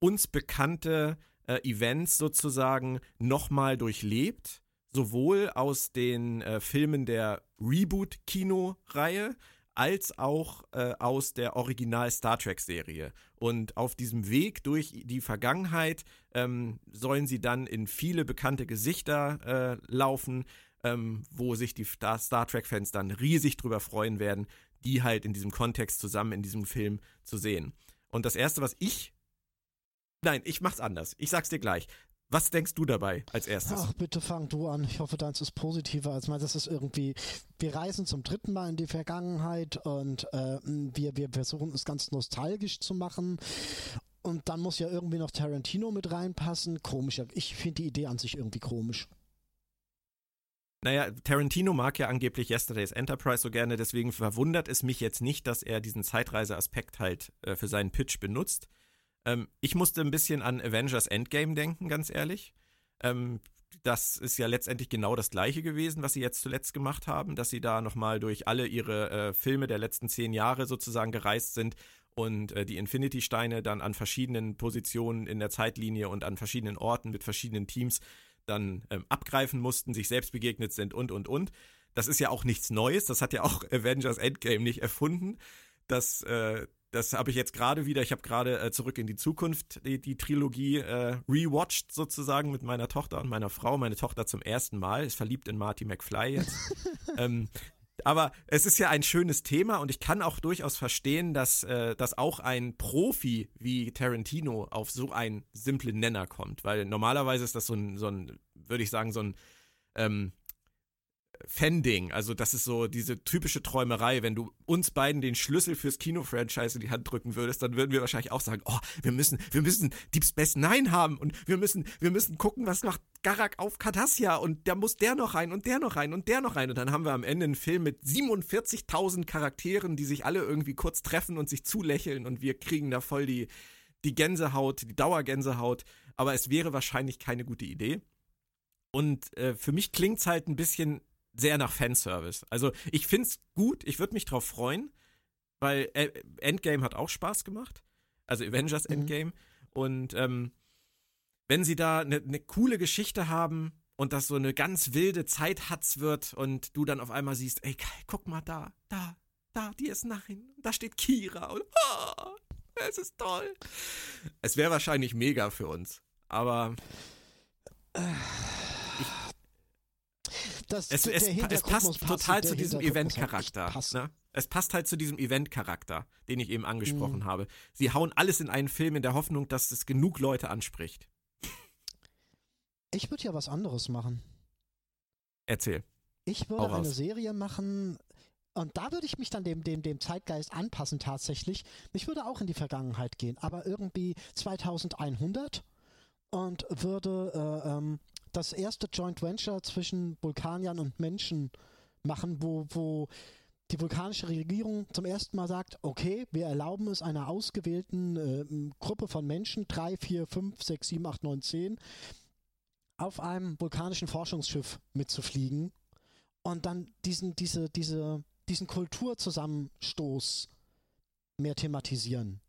uns bekannte äh, Events sozusagen nochmal durchlebt, sowohl aus den äh, Filmen der Reboot-Kino-Reihe als auch äh, aus der Original-Star Trek-Serie. Und auf diesem Weg durch die Vergangenheit ähm, sollen sie dann in viele bekannte Gesichter äh, laufen, ähm, wo sich die Star, Star Trek-Fans dann riesig drüber freuen werden, die halt in diesem Kontext zusammen in diesem Film zu sehen. Und das Erste, was ich. Nein, ich mach's anders. Ich sag's dir gleich. Was denkst du dabei als erstes? Ach, bitte fang du an. Ich hoffe, deins ist positiver als mein. Das ist irgendwie, wir reisen zum dritten Mal in die Vergangenheit und äh, wir, wir versuchen es ganz nostalgisch zu machen. Und dann muss ja irgendwie noch Tarantino mit reinpassen. Komisch. Ich finde die Idee an sich irgendwie komisch. Naja, Tarantino mag ja angeblich Yesterday's Enterprise so gerne, deswegen verwundert es mich jetzt nicht, dass er diesen Zeitreise-Aspekt halt äh, für seinen Pitch benutzt. Ähm, ich musste ein bisschen an Avengers Endgame denken, ganz ehrlich. Ähm, das ist ja letztendlich genau das gleiche gewesen, was sie jetzt zuletzt gemacht haben, dass sie da nochmal durch alle ihre äh, Filme der letzten zehn Jahre sozusagen gereist sind und äh, die Infinity-Steine dann an verschiedenen Positionen in der Zeitlinie und an verschiedenen Orten mit verschiedenen Teams dann ähm, abgreifen mussten, sich selbst begegnet sind und, und, und. Das ist ja auch nichts Neues. Das hat ja auch Avengers Endgame nicht erfunden. Das, äh, das habe ich jetzt gerade wieder. Ich habe gerade äh, zurück in die Zukunft die, die Trilogie äh, rewatcht sozusagen mit meiner Tochter und meiner Frau. Meine Tochter zum ersten Mal ist verliebt in Marty McFly jetzt. ähm, aber es ist ja ein schönes Thema und ich kann auch durchaus verstehen, dass, äh, dass auch ein Profi wie Tarantino auf so einen simplen Nenner kommt. Weil normalerweise ist das so ein, so ein würde ich sagen, so ein ähm, Fan-Ding. Also das ist so diese typische Träumerei. Wenn du uns beiden den Schlüssel fürs Kino-Franchise in die Hand drücken würdest, dann würden wir wahrscheinlich auch sagen, oh, wir müssen, wir müssen Deep Space Nine haben und wir müssen, wir müssen gucken, was macht Garak auf Cardassia und da muss der noch rein und der noch rein und der noch rein. Und dann haben wir am Ende einen Film mit 47.000 Charakteren, die sich alle irgendwie kurz treffen und sich zulächeln und wir kriegen da voll die, die Gänsehaut, die Dauergänsehaut, aber es wäre wahrscheinlich keine gute Idee. Und äh, für mich klingt es halt ein bisschen sehr nach Fanservice. Also ich finde es gut, ich würde mich drauf freuen, weil äh, Endgame hat auch Spaß gemacht. Also Avengers mhm. Endgame. Mhm. Und ähm, wenn sie da eine ne coole Geschichte haben und das so eine ganz wilde Zeithatz wird und du dann auf einmal siehst, ey, guck mal da, da, da, die ist nein, da steht Kira und oh, es ist toll. Es wäre wahrscheinlich mega für uns, aber ich, das, es, es, es passt total zu diesem Event-Charakter. Ne? Es passt halt zu diesem Event-Charakter, den ich eben angesprochen mhm. habe. Sie hauen alles in einen Film in der Hoffnung, dass es genug Leute anspricht. Ich würde ja was anderes machen. Erzähl. Ich würde eine Serie machen, und da würde ich mich dann dem, dem, dem Zeitgeist anpassen tatsächlich. Ich würde auch in die Vergangenheit gehen, aber irgendwie 2100 und würde äh, ähm, das erste Joint Venture zwischen Vulkaniern und Menschen machen, wo, wo die vulkanische Regierung zum ersten Mal sagt, okay, wir erlauben es einer ausgewählten äh, Gruppe von Menschen, drei, vier, fünf, sechs, sieben, acht, neun, zehn, auf einem vulkanischen Forschungsschiff mitzufliegen und dann diesen, diese, diese, diesen Kulturzusammenstoß mehr thematisieren.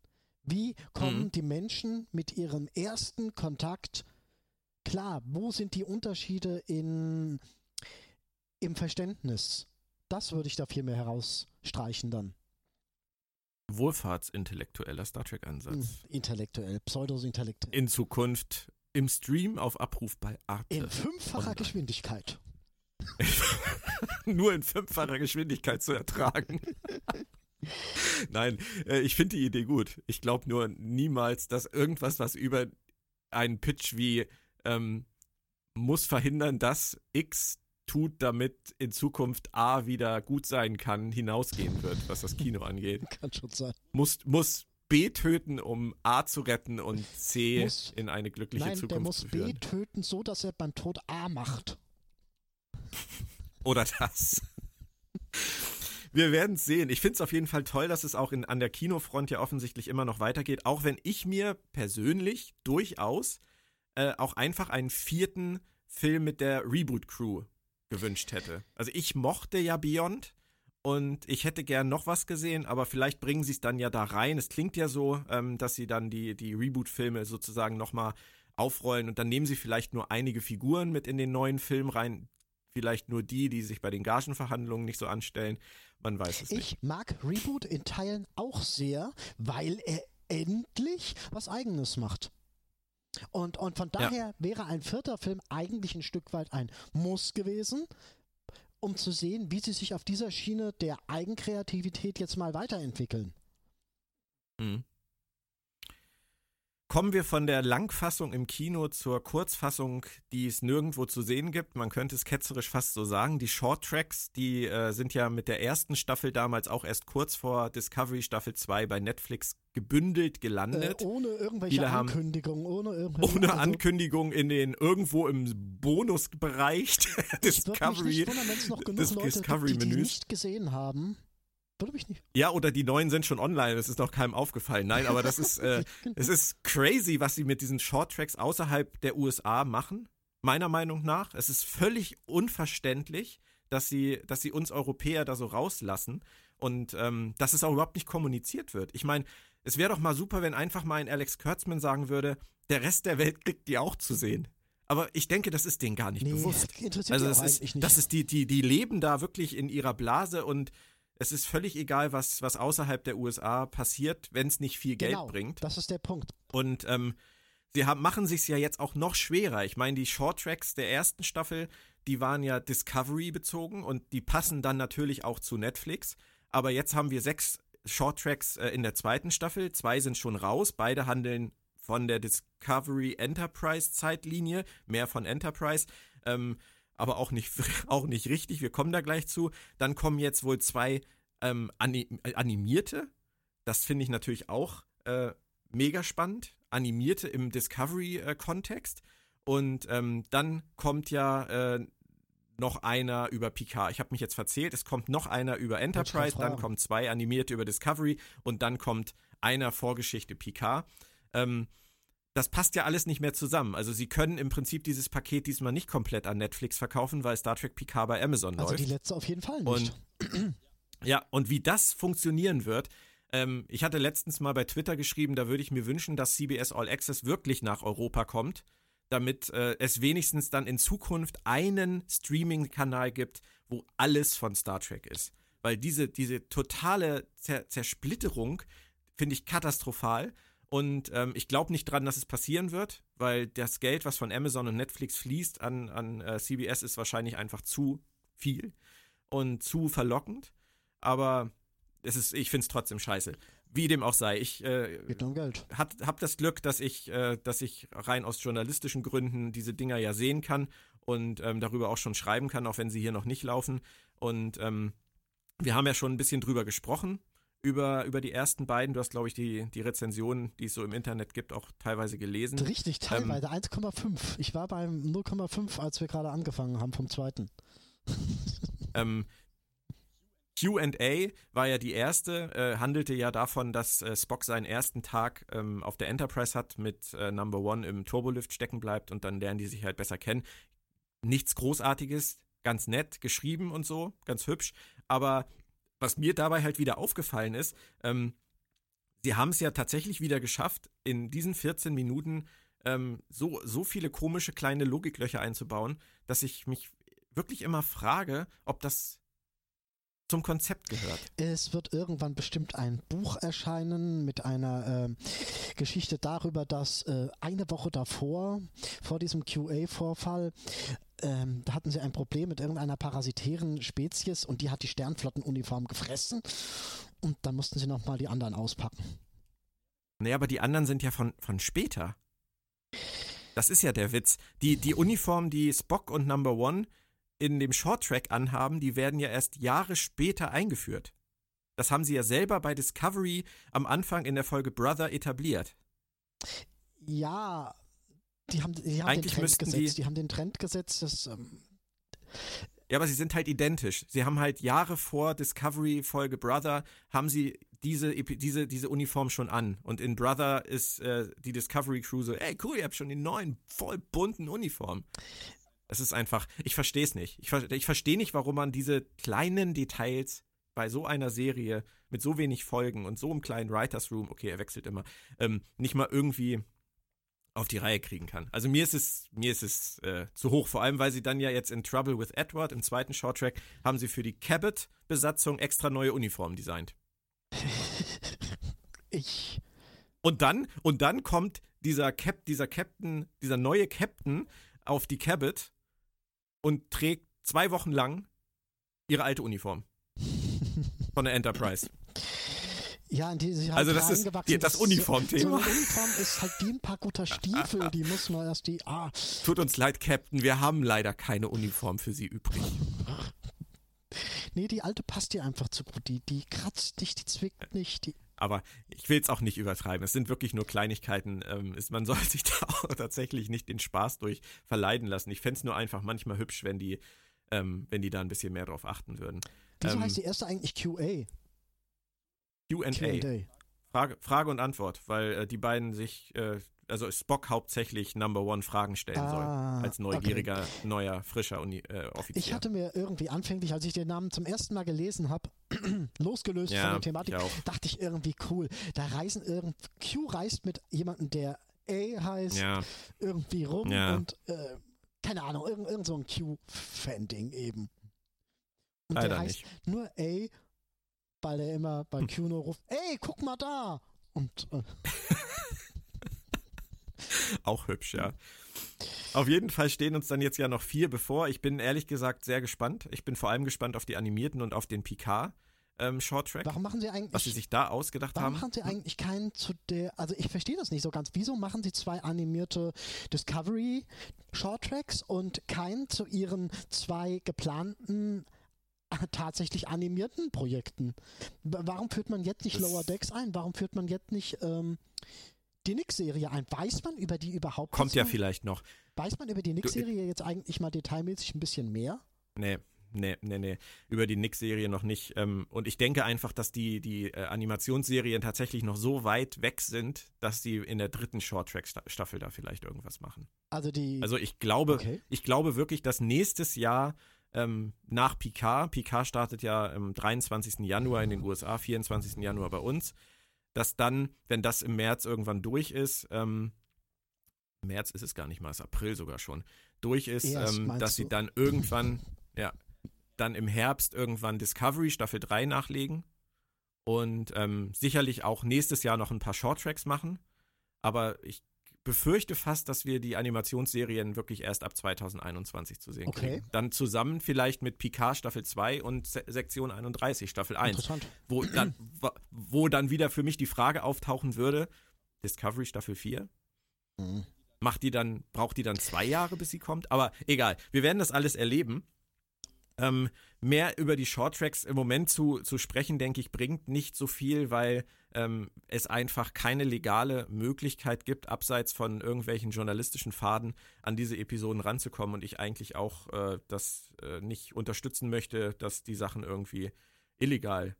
Wie kommen mhm. die Menschen mit ihrem ersten Kontakt klar? Wo sind die Unterschiede in, im Verständnis? Das würde ich da viel mehr herausstreichen dann. Wohlfahrtsintellektueller Star Trek-Ansatz. Hm, intellektuell, pseudo-intellektuell. In Zukunft im Stream auf Abruf bei Arte. In fünffacher Online. Geschwindigkeit. Nur in fünffacher Geschwindigkeit zu ertragen. Nein, äh, ich finde die Idee gut. Ich glaube nur niemals, dass irgendwas, was über einen Pitch wie ähm, muss verhindern, dass X tut, damit in Zukunft A wieder gut sein kann, hinausgehen wird, was das Kino angeht. Kann schon sein. Muss, muss B töten, um A zu retten und C muss, in eine glückliche nein, Zukunft zu führen. Der muss B töten, so dass er beim Tod A macht. Oder das. Wir werden es sehen. Ich finde es auf jeden Fall toll, dass es auch in, an der Kinofront ja offensichtlich immer noch weitergeht, auch wenn ich mir persönlich durchaus äh, auch einfach einen vierten Film mit der Reboot-Crew gewünscht hätte. Also ich mochte ja Beyond und ich hätte gern noch was gesehen, aber vielleicht bringen sie es dann ja da rein. Es klingt ja so, ähm, dass sie dann die, die Reboot-Filme sozusagen nochmal aufrollen und dann nehmen sie vielleicht nur einige Figuren mit in den neuen Film rein. Vielleicht nur die, die sich bei den Gagenverhandlungen nicht so anstellen. Man weiß es ich nicht. Ich mag Reboot in Teilen auch sehr, weil er endlich was Eigenes macht. Und, und von daher ja. wäre ein vierter Film eigentlich ein Stück weit ein Muss gewesen, um zu sehen, wie sie sich auf dieser Schiene der Eigenkreativität jetzt mal weiterentwickeln. Mhm. Kommen wir von der Langfassung im Kino zur Kurzfassung, die es nirgendwo zu sehen gibt. Man könnte es ketzerisch fast so sagen. Die Short Tracks, die äh, sind ja mit der ersten Staffel damals auch erst kurz vor Discovery Staffel 2 bei Netflix gebündelt gelandet. Äh, ohne irgendwelche Viele Ankündigung, ohne irgendwelche Ohne also, Ankündigung in den irgendwo im Bonusbereich der Discovery, wundern, des Discovery-Menüs. Die, die nicht gesehen haben. Würde mich nicht. Ja, oder die neuen sind schon online, das ist noch keinem aufgefallen. Nein, aber das ist, äh, es ist crazy, was sie mit diesen Shorttracks außerhalb der USA machen. Meiner Meinung nach. Es ist völlig unverständlich, dass sie, dass sie uns Europäer da so rauslassen und ähm, dass es auch überhaupt nicht kommuniziert wird. Ich meine, es wäre doch mal super, wenn einfach mal ein Alex Kurtzman sagen würde, der Rest der Welt kriegt die auch zu sehen. Aber ich denke, das ist denen gar nicht nee, bewusst. also das ist, nicht. das ist die, die, die leben da wirklich in ihrer Blase und es ist völlig egal, was, was außerhalb der USA passiert, wenn es nicht viel Geld genau, bringt. Das ist der Punkt. Und ähm, sie haben, machen sich ja jetzt auch noch schwerer. Ich meine, die Short Tracks der ersten Staffel, die waren ja Discovery bezogen und die passen dann natürlich auch zu Netflix. Aber jetzt haben wir sechs Short Tracks äh, in der zweiten Staffel. Zwei sind schon raus. Beide handeln von der Discovery Enterprise Zeitlinie, mehr von Enterprise. Ähm, aber auch nicht, auch nicht richtig. Wir kommen da gleich zu. Dann kommen jetzt wohl zwei ähm, animierte. Das finde ich natürlich auch äh, mega spannend. Animierte im Discovery-Kontext. Äh, Und ähm, dann kommt ja äh, noch einer über Picard. Ich habe mich jetzt verzählt. Es kommt noch einer über Enterprise, dann kommen zwei animierte über Discovery und dann kommt einer Vorgeschichte Picard. Ähm, das passt ja alles nicht mehr zusammen. Also sie können im Prinzip dieses Paket diesmal nicht komplett an Netflix verkaufen, weil Star Trek Picard bei Amazon Also läuft. die letzte auf jeden Fall nicht. Und ja, und wie das funktionieren wird, ähm, ich hatte letztens mal bei Twitter geschrieben, da würde ich mir wünschen, dass CBS All Access wirklich nach Europa kommt, damit äh, es wenigstens dann in Zukunft einen Streaming-Kanal gibt, wo alles von Star Trek ist. Weil diese, diese totale Zer Zersplitterung finde ich katastrophal. Und ähm, ich glaube nicht dran, dass es passieren wird, weil das Geld, was von Amazon und Netflix fließt an, an äh, CBS, ist wahrscheinlich einfach zu viel und zu verlockend. Aber es ist, ich finde es trotzdem scheiße. Wie dem auch sei. Ich äh, um Geld. habe das Glück, dass ich, äh, dass ich rein aus journalistischen Gründen diese Dinger ja sehen kann und ähm, darüber auch schon schreiben kann, auch wenn sie hier noch nicht laufen. Und ähm, wir haben ja schon ein bisschen drüber gesprochen, über, über die ersten beiden. Du hast, glaube ich, die, die Rezensionen, die es so im Internet gibt, auch teilweise gelesen. Richtig, teilweise 1,5. Ich war beim 0,5, als wir gerade angefangen haben vom zweiten. Ähm, QA war ja die erste, äh, handelte ja davon, dass äh, Spock seinen ersten Tag ähm, auf der Enterprise hat, mit äh, Number One im Turbolift stecken bleibt und dann lernen die sich halt besser kennen. Nichts Großartiges, ganz nett geschrieben und so, ganz hübsch. Aber was mir dabei halt wieder aufgefallen ist, ähm, sie haben es ja tatsächlich wieder geschafft, in diesen 14 Minuten ähm, so, so viele komische kleine Logiklöcher einzubauen, dass ich mich wirklich immer frage, ob das zum Konzept gehört. Es wird irgendwann bestimmt ein Buch erscheinen mit einer äh, Geschichte darüber, dass äh, eine Woche davor, vor diesem QA-Vorfall, ähm, da hatten sie ein Problem mit irgendeiner parasitären Spezies und die hat die Sternflottenuniform gefressen und dann mussten sie nochmal die anderen auspacken. Nee, aber die anderen sind ja von, von später. Das ist ja der Witz. Die, die Uniform, die Spock und Number One in dem Shorttrack anhaben, die werden ja erst Jahre später eingeführt. Das haben sie ja selber bei Discovery am Anfang in der Folge Brother etabliert. Ja, die haben, die haben den Eigentlich Trend müssten gesetzt. die- Die, haben den Trend gesetzt, dass ähm, Ja, aber sie sind halt identisch. Sie haben halt Jahre vor Discovery Folge Brother haben sie diese, diese, diese Uniform schon an. Und in Brother ist äh, die Discovery Crew so, ey cool, ihr habt schon die neuen, voll bunten Uniformen. Es ist einfach, ich verstehe es nicht. Ich, ich verstehe nicht, warum man diese kleinen Details bei so einer Serie mit so wenig Folgen und so einem kleinen Writers Room, okay, er wechselt immer, ähm, nicht mal irgendwie auf die Reihe kriegen kann. Also mir ist es, mir ist es äh, zu hoch, vor allem weil sie dann ja jetzt in Trouble with Edward im zweiten Shorttrack haben sie für die Cabot-Besatzung extra neue Uniformen designt. ich Und dann, und dann kommt dieser Cap, dieser Captain, dieser neue Captain auf die Cabot und trägt zwei Wochen lang ihre alte Uniform von der Enterprise. Ja, in die sich halt Also das ist die- das Uniformthema. So Uniform ist halt wie ein paar guter Stiefel, die muss man erst die, ah, Tut uns leid, Captain, wir haben leider keine Uniform für Sie übrig. nee, die alte passt dir einfach zu gut. Die, die kratzt nicht, die zwickt nicht, die, Aber ich will es auch nicht übertreiben. Es sind wirklich nur Kleinigkeiten. Ähm, ist, man soll sich da auch tatsächlich nicht den Spaß durch verleiden lassen. Ich fände es nur einfach manchmal hübsch, wenn die, ähm, wenn die da ein bisschen mehr drauf achten würden. wieso Ähm, heißt die erste eigentlich? QA. Q&A. Frage, Frage und Antwort, weil äh, die beiden sich, äh, also Spock hauptsächlich Number One Fragen stellen soll. Ah, Als neugieriger, neuer, frischer Uni, äh, Offizier. Ich hatte mir irgendwie anfänglich, als ich den Namen zum ersten Mal gelesen habe, losgelöst Ja, von der Thematik, ich dachte ich irgendwie cool. Da reisen irgend Q reist mit jemandem, der A heißt, ja, irgendwie rum Ja. und äh, keine Ahnung, irgend, irgend so ein Q-Fan-Ding eben. Und leider der heißt nicht. nur A, weil er immer Hm. bei Q nur ruft, ey, guck mal da! Und äh, Auch hübsch, ja. Auf jeden Fall stehen uns dann jetzt ja noch vier bevor. Ich bin ehrlich gesagt sehr gespannt. Ich bin vor allem gespannt auf die animierten und auf den Picard ähm, Shorttrack, warum machen sie eigentlich was sie sich da ausgedacht Warum haben. machen sie eigentlich keinen zu der, also ich verstehe das nicht so ganz. Wieso machen sie zwei animierte Discovery Shorttracks und keinen zu ihren zwei geplanten tatsächlich animierten Projekten? Warum führt man jetzt nicht Das- Lower Decks ein? Warum führt man jetzt nicht ähm, die Nix-Serie ein? Weiß man über die überhaupt Kommt ja mehr? vielleicht noch. Weiß man über die Nix-Serie jetzt eigentlich mal detailmäßig ein bisschen mehr? Nee, nee, nee, nee, über die Nick-Serie noch nicht. Ähm, und ich denke einfach, dass die, die äh, Animationsserien tatsächlich noch so weit weg sind, dass sie in der dritten Short-Track-Staffel da vielleicht irgendwas machen. Also die. Also ich glaube, Okay. ich glaube wirklich, dass nächstes Jahr ähm, nach Picard, Picard startet ja am 23. Januar in den USA, 24. Januar bei uns, dass dann, wenn das im März irgendwann durch ist, ähm, März ist es gar nicht mal, es ist April sogar schon, durch ist, Erst, ähm, dass sie du? dann irgendwann, ja, dann im Herbst irgendwann Discovery Staffel 3 nachlegen und ähm, sicherlich auch nächstes Jahr noch ein paar Shorttracks machen. Aber ich befürchte fast, dass wir die Animationsserien wirklich erst ab 2021 zu sehen Okay. kriegen. Dann zusammen vielleicht mit Picard Staffel 2 und Se Sektion 31 Staffel 1 Interessant. wo dann, wo dann wieder für mich die Frage auftauchen würde, Discovery Staffel 4, Mhm. macht die dann, braucht die dann zwei Jahre, bis sie kommt? Aber egal, wir werden das alles erleben. Ähm, mehr über die Shorttracks im Moment zu, zu sprechen, denke ich, bringt nicht so viel, weil ähm, es einfach keine legale Möglichkeit gibt, abseits von irgendwelchen journalistischen Faden an diese Episoden ranzukommen und ich eigentlich auch äh, das äh, nicht unterstützen möchte, dass die Sachen irgendwie illegal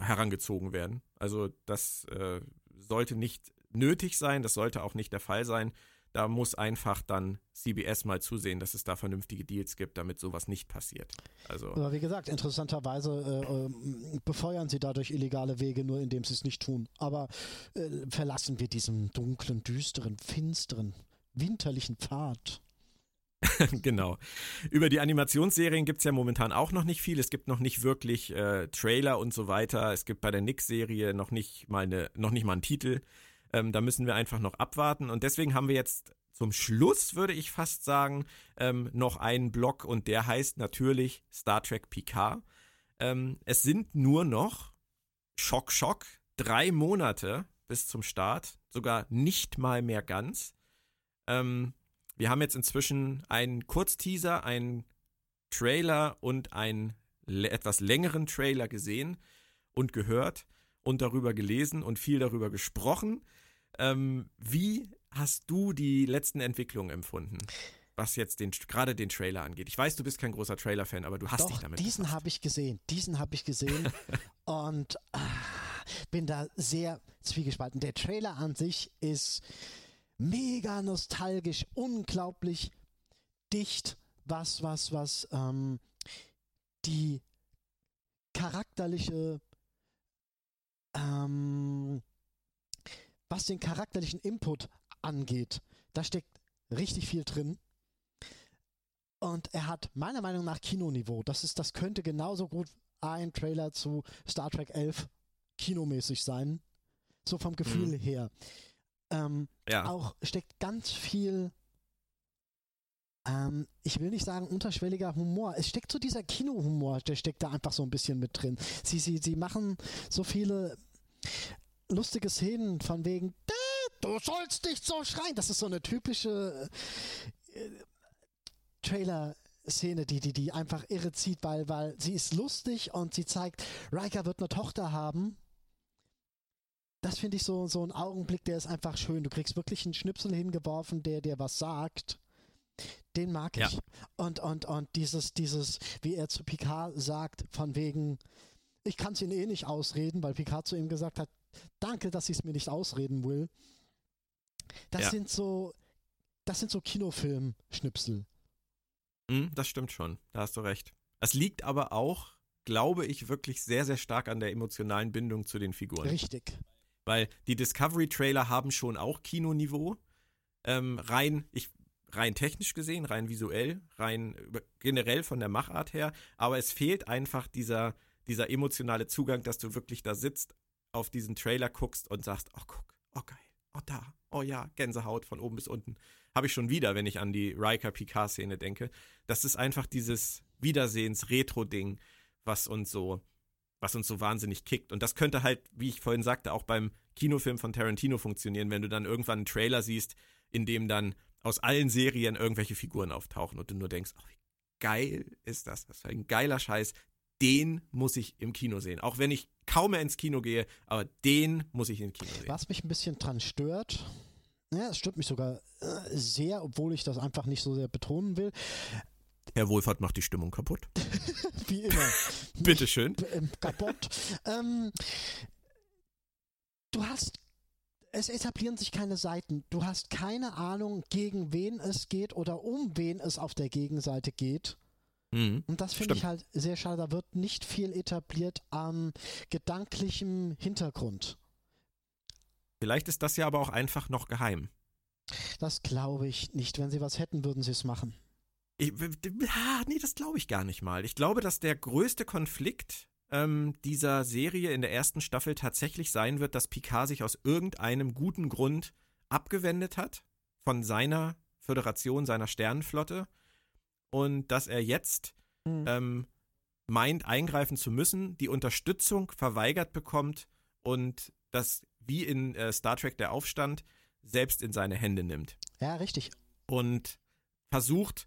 herangezogen werden. Also das äh, sollte nicht nötig sein, das sollte auch nicht der Fall sein. Da muss einfach dann CBS mal zusehen, dass es da vernünftige Deals gibt, damit sowas nicht passiert. Also Aber wie gesagt, interessanterweise äh, ähm, befeuern sie dadurch illegale Wege, nur indem sie es nicht tun. Aber äh, verlassen wir diesen dunklen, düsteren, finsteren, winterlichen Pfad. genau. Über die Animationsserien gibt es ja momentan auch noch nicht viel. Es gibt noch nicht wirklich äh, Trailer und so weiter. Es gibt bei der Nix-Serie noch nicht mal eine, noch nicht mal einen Titel. Ähm, da müssen wir einfach noch abwarten. Und deswegen haben wir jetzt zum Schluss, würde ich fast sagen, ähm, noch einen Block und der heißt natürlich Star Trek Picard. Ähm, es sind nur noch Schock, Schock, drei Monate bis zum Start, sogar nicht mal mehr ganz. Ähm, wir haben jetzt inzwischen einen Kurzteaser, einen Trailer und einen etwas längeren Trailer gesehen und gehört und darüber gelesen und viel darüber gesprochen. Ähm, wie hast du die letzten Entwicklungen empfunden, was jetzt den, gerade den Trailer angeht? Ich weiß, du bist kein großer Trailer-Fan, aber du hast dich Doch, damit diesen habe ich gesehen. Diesen habe ich gesehen und ah, bin da sehr zwiegespalten. Der Trailer an sich ist mega nostalgisch, unglaublich dicht, was, was, was ähm, die charakterliche, ähm, was den charakterlichen Input angeht. Da steckt richtig viel drin. Und er hat meiner Meinung nach Kinoniveau. Das ist, das könnte genauso gut ein Trailer zu Star Trek 11 kinomäßig sein. So vom Gefühl Mhm. her. Ähm, Ja, auch steckt ganz viel, ähm, ich will nicht sagen unterschwelliger Humor. Es steckt so dieser Kinohumor, der steckt da einfach so ein bisschen mit drin. Sie, sie, sie machen so viele lustige Szenen von wegen, "Dä, du sollst nicht so schreien. Das ist so eine typische äh, Trailer-Szene, die, die, die einfach irre zieht, weil, weil sie ist lustig und sie zeigt, Riker wird eine Tochter haben. Das finde ich so, so ein Augenblick, der ist einfach schön. Du kriegst wirklich einen Schnipsel hingeworfen, der dir was sagt. Den mag Ja. ich. Und, und, und dieses, dieses, wie er zu Picard sagt, von wegen, ich kann es ihn eh nicht ausreden, weil Picard zu ihm gesagt hat, danke, dass ich es mir nicht ausreden will. Das Ja. sind so, das sind so Kinofilm-Schnipsel. Mm, das stimmt schon, da hast du recht. Es liegt aber auch, glaube ich, wirklich sehr, sehr stark an der emotionalen Bindung zu den Figuren. Richtig. Weil die Discovery-Trailer haben schon auch Kinoniveau. Ähm, rein, ich, rein technisch gesehen, rein visuell, rein generell von der Machart her. Aber es fehlt einfach dieser, dieser emotionale Zugang, dass du wirklich da sitzt, auf diesen Trailer guckst und sagst, oh guck, oh geil, oh da, oh ja, Gänsehaut von oben bis unten. Habe ich schon wieder, wenn ich an die Riker-Picard-Szene denke. Das ist einfach dieses Wiedersehens-Retro-Ding, was uns so was uns so wahnsinnig kickt. Und das könnte halt, wie ich vorhin sagte, auch beim Kinofilm von Tarantino funktionieren, wenn du dann irgendwann einen Trailer siehst, in dem dann aus allen Serien irgendwelche Figuren auftauchen und du nur denkst, oh, wie geil ist das? Das ist ein geiler Scheiß. Den muss ich im Kino sehen. Auch wenn ich kaum mehr ins Kino gehe, aber den muss ich im Kino sehen. Was mich ein bisschen dran stört, ja, es stört mich sogar äh, sehr, obwohl ich das einfach nicht so sehr betonen will. Herr Wohlfahrt macht die Stimmung kaputt. Wie immer. Bitteschön. Ähm, kaputt. ähm, du hast es etablieren sich keine Seiten. Du hast keine Ahnung, gegen wen es geht oder um wen es auf der Gegenseite geht. Mhm. Und das finde ich halt sehr schade. Da wird nicht viel etabliert an gedanklichem Hintergrund. Vielleicht ist das ja aber auch einfach noch geheim. Das glaube ich nicht. Wenn sie was hätten, würden sie es machen. Ich, nee, das glaube ich gar nicht mal. Ich glaube, dass der größte Konflikt ähm, dieser Serie in der ersten Staffel tatsächlich sein wird, dass Picard sich aus irgendeinem guten Grund abgewendet hat von seiner Föderation, seiner Sternenflotte und dass er jetzt mhm. ähm, meint, eingreifen zu müssen, die Unterstützung verweigert bekommt und das, wie in äh, Star Trek der Aufstand, selbst in seine Hände nimmt. Ja, richtig. Und versucht,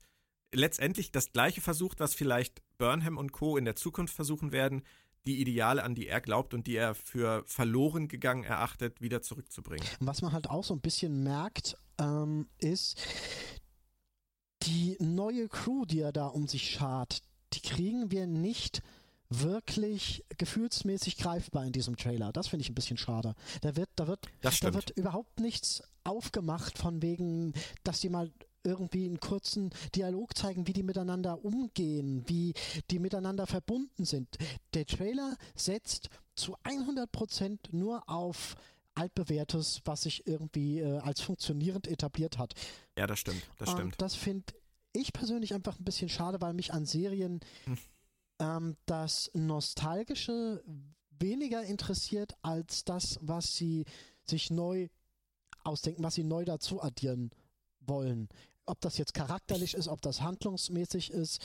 letztendlich das gleiche versucht, was vielleicht Burnham und Co. in der Zukunft versuchen werden, die Ideale, an die er glaubt und die er für verloren gegangen erachtet, wieder zurückzubringen. Was man halt auch so ein bisschen merkt, ähm, ist, die neue Crew, die er da um sich schart, die kriegen wir nicht wirklich gefühlsmäßig greifbar in diesem Trailer. Das finde ich ein bisschen schade. Da wird, da wird, da wird überhaupt nichts aufgemacht von wegen, dass die mal irgendwie einen kurzen Dialog zeigen, wie die miteinander umgehen, wie die miteinander verbunden sind. Der Trailer setzt zu 100 Prozent nur auf altbewährtes, was sich irgendwie äh, als funktionierend etabliert hat. Ja, das stimmt, das stimmt. Und das finde ich persönlich einfach ein bisschen schade, weil mich an Serien hm. ähm, das Nostalgische weniger interessiert als das, was sie sich neu ausdenken, was sie neu dazu addieren wollen. Ob das jetzt charakterlich ist, ob das handlungsmäßig ist,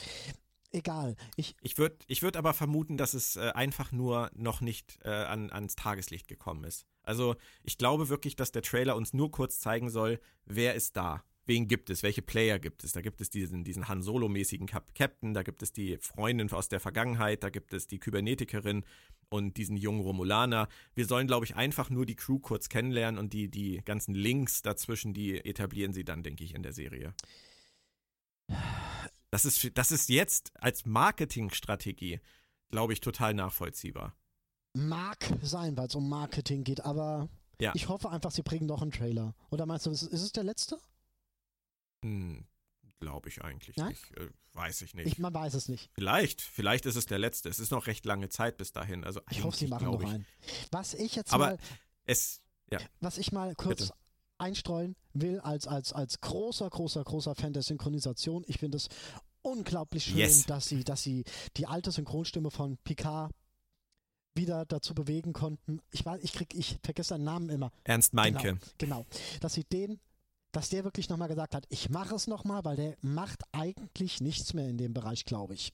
egal. Ich, ich würde ich würd aber vermuten, dass es äh, einfach nur noch nicht äh, an, ans Tageslicht gekommen ist. Also ich glaube wirklich, dass der Trailer uns nur kurz zeigen soll, wer ist da. Wen gibt es? Welche Player gibt es? Da gibt es diesen, diesen Han Solo-mäßigen Captain, da gibt es die Freundin aus der Vergangenheit, da gibt es die Kybernetikerin und diesen jungen Romulaner. Wir sollen, glaube ich, einfach nur die Crew kurz kennenlernen und die, die ganzen Links dazwischen, die etablieren sie dann, denke ich, in der Serie. Das ist, das ist jetzt als Marketingstrategie, glaube ich, total nachvollziehbar. Mag sein, weil es um Marketing geht, aber ja. ich hoffe einfach, sie bringen noch einen Trailer. Oder meinst du, ist es der letzte? Hm, Glaube ich eigentlich Nein? nicht. Äh, weiß ich nicht. Ich, man weiß es nicht. Vielleicht, vielleicht ist es der letzte. Es ist noch recht lange Zeit bis dahin. Also ich hoffe, sie machen noch ich. einen. Was ich jetzt Aber mal, es, ja. Was ich mal kurz Bitte. einstreuen will als, als, als großer, großer, großer Fan der Synchronisation. Ich finde es unglaublich schön, yes. dass sie, dass sie die alte Synchronstimme von Picard wieder dazu bewegen konnten. Ich weiß, ich krieg, ich vergesse seinen Namen immer. Ernst Meinke. Genau, genau. Dass sie den dass der wirklich nochmal gesagt hat, ich mache es nochmal, weil der macht eigentlich nichts mehr in dem Bereich, glaube ich.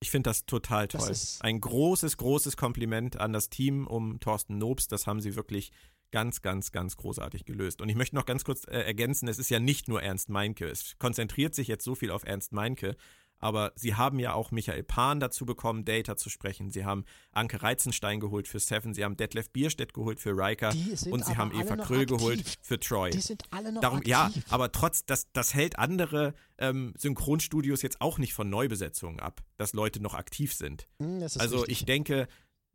Ich finde das total toll. Das Ein großes, großes Kompliment an das Team um Thorsten Nobs. Das haben sie wirklich ganz, ganz, ganz großartig gelöst. Und ich möchte noch ganz kurz äh, ergänzen, es ist ja nicht nur Ernst Meinke. Es konzentriert sich jetzt so viel auf Ernst Meinke, aber sie haben ja auch Michael Pan dazu bekommen, Data zu sprechen. Sie haben Anke Reizenstein geholt für Seven. Sie haben Detlef Bierstedt geholt für Riker. Und sie haben Eva Kröll aktiv. geholt für Troy. Die sind alle noch Darum, aktiv. Ja, aber trotz, das, das hält andere ähm, Synchronstudios jetzt auch nicht von Neubesetzungen ab, dass Leute noch aktiv sind. Mm, also richtig. ich denke,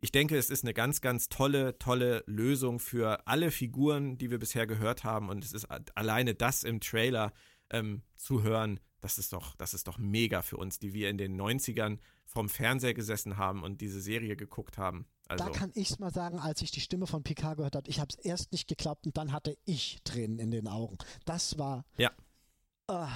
ich denke, es ist eine ganz, ganz tolle, tolle Lösung für alle Figuren, die wir bisher gehört haben. Und es ist alleine das im Trailer ähm, zu hören, das ist doch, das ist doch mega für uns, die wir in den 90ern vorm Fernseher gesessen haben und diese Serie geguckt haben. Also, da kann ich es mal sagen, als ich die Stimme von Picard gehört habe, ich habe es erst nicht geglaubt und dann hatte ich Tränen in den Augen. Das war. Ja. Uh,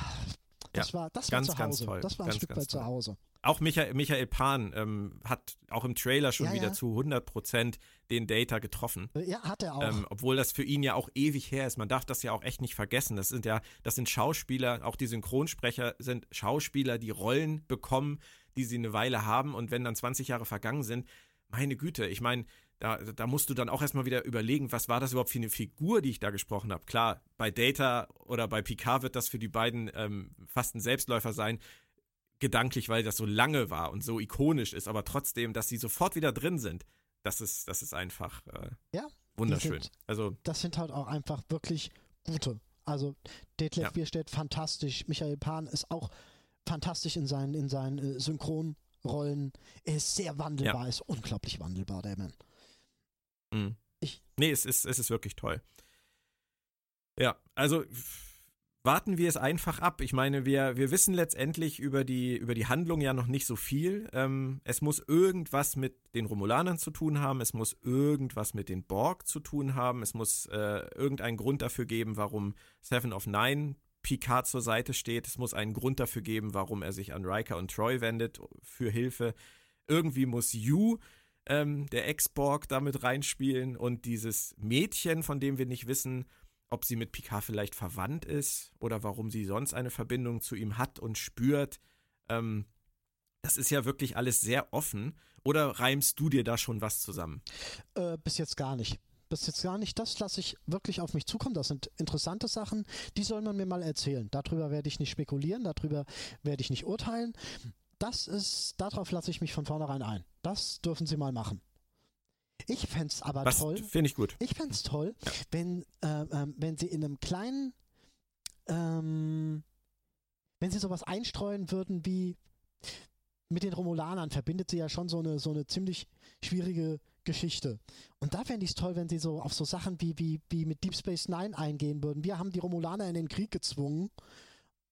das ja, war, das ganz, war zu Hause. Ganz toll. Das war ein ganz, Stück weit zu Hause. Auch Michael, Michael Pan ähm, hat auch im Trailer schon ja, wieder ja. zu 100 Prozent den Data getroffen. Ja, hat er auch. Ähm, obwohl das für ihn ja auch ewig her ist. Man darf das ja auch echt nicht vergessen. Das sind ja, das sind Schauspieler, auch die Synchronsprecher sind Schauspieler, die Rollen bekommen, die sie eine Weile haben. Und wenn dann 20 Jahre vergangen sind, meine Güte, ich meine, da, da musst du dann auch erstmal wieder überlegen, was war das überhaupt für eine Figur, die ich da gesprochen habe. Klar, bei Data oder bei Picard wird das für die beiden ähm, fast ein Selbstläufer sein gedanklich, weil das so lange war und so ikonisch ist, aber trotzdem, dass sie sofort wieder drin sind, das ist, das ist einfach äh, ja, wunderschön. Sind, also, das sind halt auch einfach wirklich gute. Also Detlef ja. Bierstedt, fantastisch. Michael Pan ist auch fantastisch in seinen, in seinen äh, Synchronrollen. Er ist sehr wandelbar, ja. ist unglaublich wandelbar, der Mann. Mhm. Ich, nee, es ist, es ist wirklich toll. Ja, also warten wir es einfach ab. Ich meine, wir, wir wissen letztendlich über die, über die Handlung ja noch nicht so viel. Ähm, es muss irgendwas mit den Romulanern zu tun haben, es muss irgendwas mit den Borg zu tun haben, es muss äh, irgendeinen Grund dafür geben, warum Seven of Nine Picard zur Seite steht. Es muss einen Grund dafür geben, warum er sich an Riker und Troy wendet für Hilfe. Irgendwie muss Yu, ähm, der Ex-Borg, damit reinspielen und dieses Mädchen, von dem wir nicht wissen, ob sie mit Picard vielleicht verwandt ist oder warum sie sonst eine Verbindung zu ihm hat und spürt. Ähm, das ist ja wirklich alles sehr offen. Oder reimst du dir da schon was zusammen? Äh, bis jetzt gar nicht. Bis jetzt gar nicht. Das lasse ich wirklich auf mich zukommen. Das sind interessante Sachen. Die soll man mir mal erzählen. Darüber werde ich nicht spekulieren. Darüber werde ich nicht urteilen. Das ist, darauf lasse ich mich von vornherein ein. Das dürfen sie mal machen. Ich fände es aber Was toll. Finde ich gut. Ich fände es toll, ja. wenn, äh, äh, wenn sie in einem kleinen, ähm, wenn sie sowas einstreuen würden wie mit den Romulanern verbindet sie ja schon so eine, so eine ziemlich schwierige Geschichte. Und da fände ich es toll, wenn sie so auf so Sachen wie, wie, wie mit Deep Space Nine eingehen würden. Wir haben die Romulaner in den Krieg gezwungen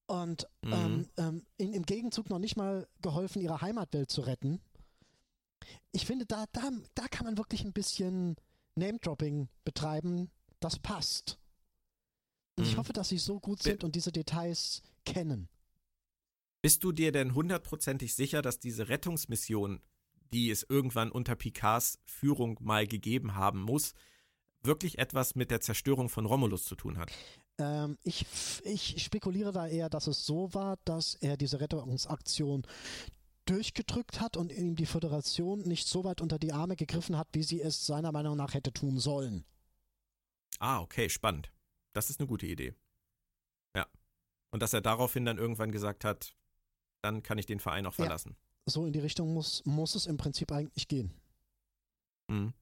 und mhm. ähm, ähm, in, im Gegenzug noch nicht mal geholfen, ihre Heimatwelt zu retten ich finde, da, da, da kann man wirklich ein bisschen Name-Dropping betreiben. Das passt. Mhm. ich hoffe, dass sie so gut sind und diese Details kennen. Bist du dir denn hundertprozentig sicher, dass diese Rettungsmission, die es irgendwann unter Picards Führung mal gegeben haben muss, wirklich etwas mit der Zerstörung von Romulus zu tun hat? Ähm, ich, ich spekuliere da eher, dass es so war, dass er diese Rettungsaktion durchgedrückt hat und ihm die Föderation nicht so weit unter die Arme gegriffen hat, wie sie es seiner Meinung nach hätte tun sollen. Ah, okay, spannend. Das ist eine gute Idee. Ja. Und dass er daraufhin dann irgendwann gesagt hat, dann kann ich den Verein auch verlassen. Ja, so in die Richtung muss, muss es im Prinzip eigentlich gehen. Mhm.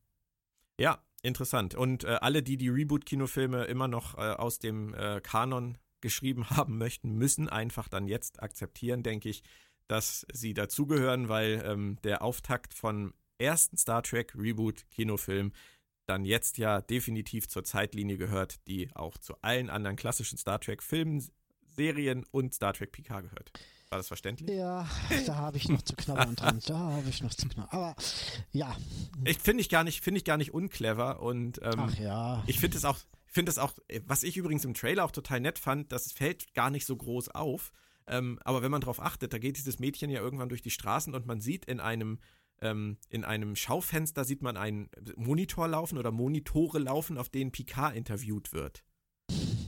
Ja, interessant. Und äh, alle, die die Reboot-Kinofilme immer noch äh, aus dem äh, Kanon geschrieben haben möchten, müssen einfach dann jetzt akzeptieren, denke ich, dass sie dazugehören, weil ähm, der Auftakt von ersten Star Trek Reboot Kinofilm dann jetzt ja definitiv zur Zeitlinie gehört, die auch zu allen anderen klassischen Star Trek Filmen, Serien und Star Trek PK gehört. War das verständlich? Ja, da habe ich noch zu knabbern dran. Da habe ich noch zu knabbern. Aber ja. Ich finde ich gar nicht, finde ich gar nicht unclever und ähm, Ach ja. Ich finde es auch, finde es auch, was ich übrigens im Trailer auch total nett fand, das fällt gar nicht so groß auf. Ähm, aber wenn man darauf achtet, da geht dieses Mädchen ja irgendwann durch die Straßen und man sieht in einem ähm, in einem Schaufenster sieht man einen Monitor laufen oder Monitore laufen, auf denen Picard interviewt wird.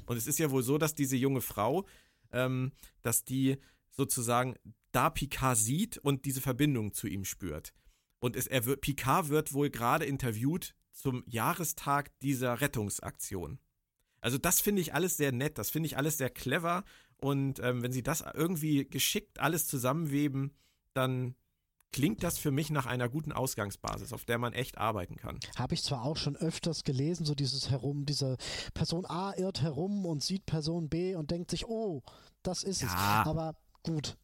Und es ist ja wohl so, dass diese junge Frau, ähm, dass die sozusagen da Picard sieht und diese Verbindung zu ihm spürt. Und es, er wird, Picard wird wohl gerade interviewt zum Jahrestag dieser Rettungsaktion. Also das finde ich alles sehr nett, das finde ich alles sehr clever und ähm, wenn sie das irgendwie geschickt alles zusammenweben, dann klingt das für mich nach einer guten Ausgangsbasis, auf der man echt arbeiten kann. Habe ich zwar auch schon öfters gelesen, so dieses herum, diese Person A irrt herum und sieht Person B und denkt sich, oh, das ist ja. es. Aber gut.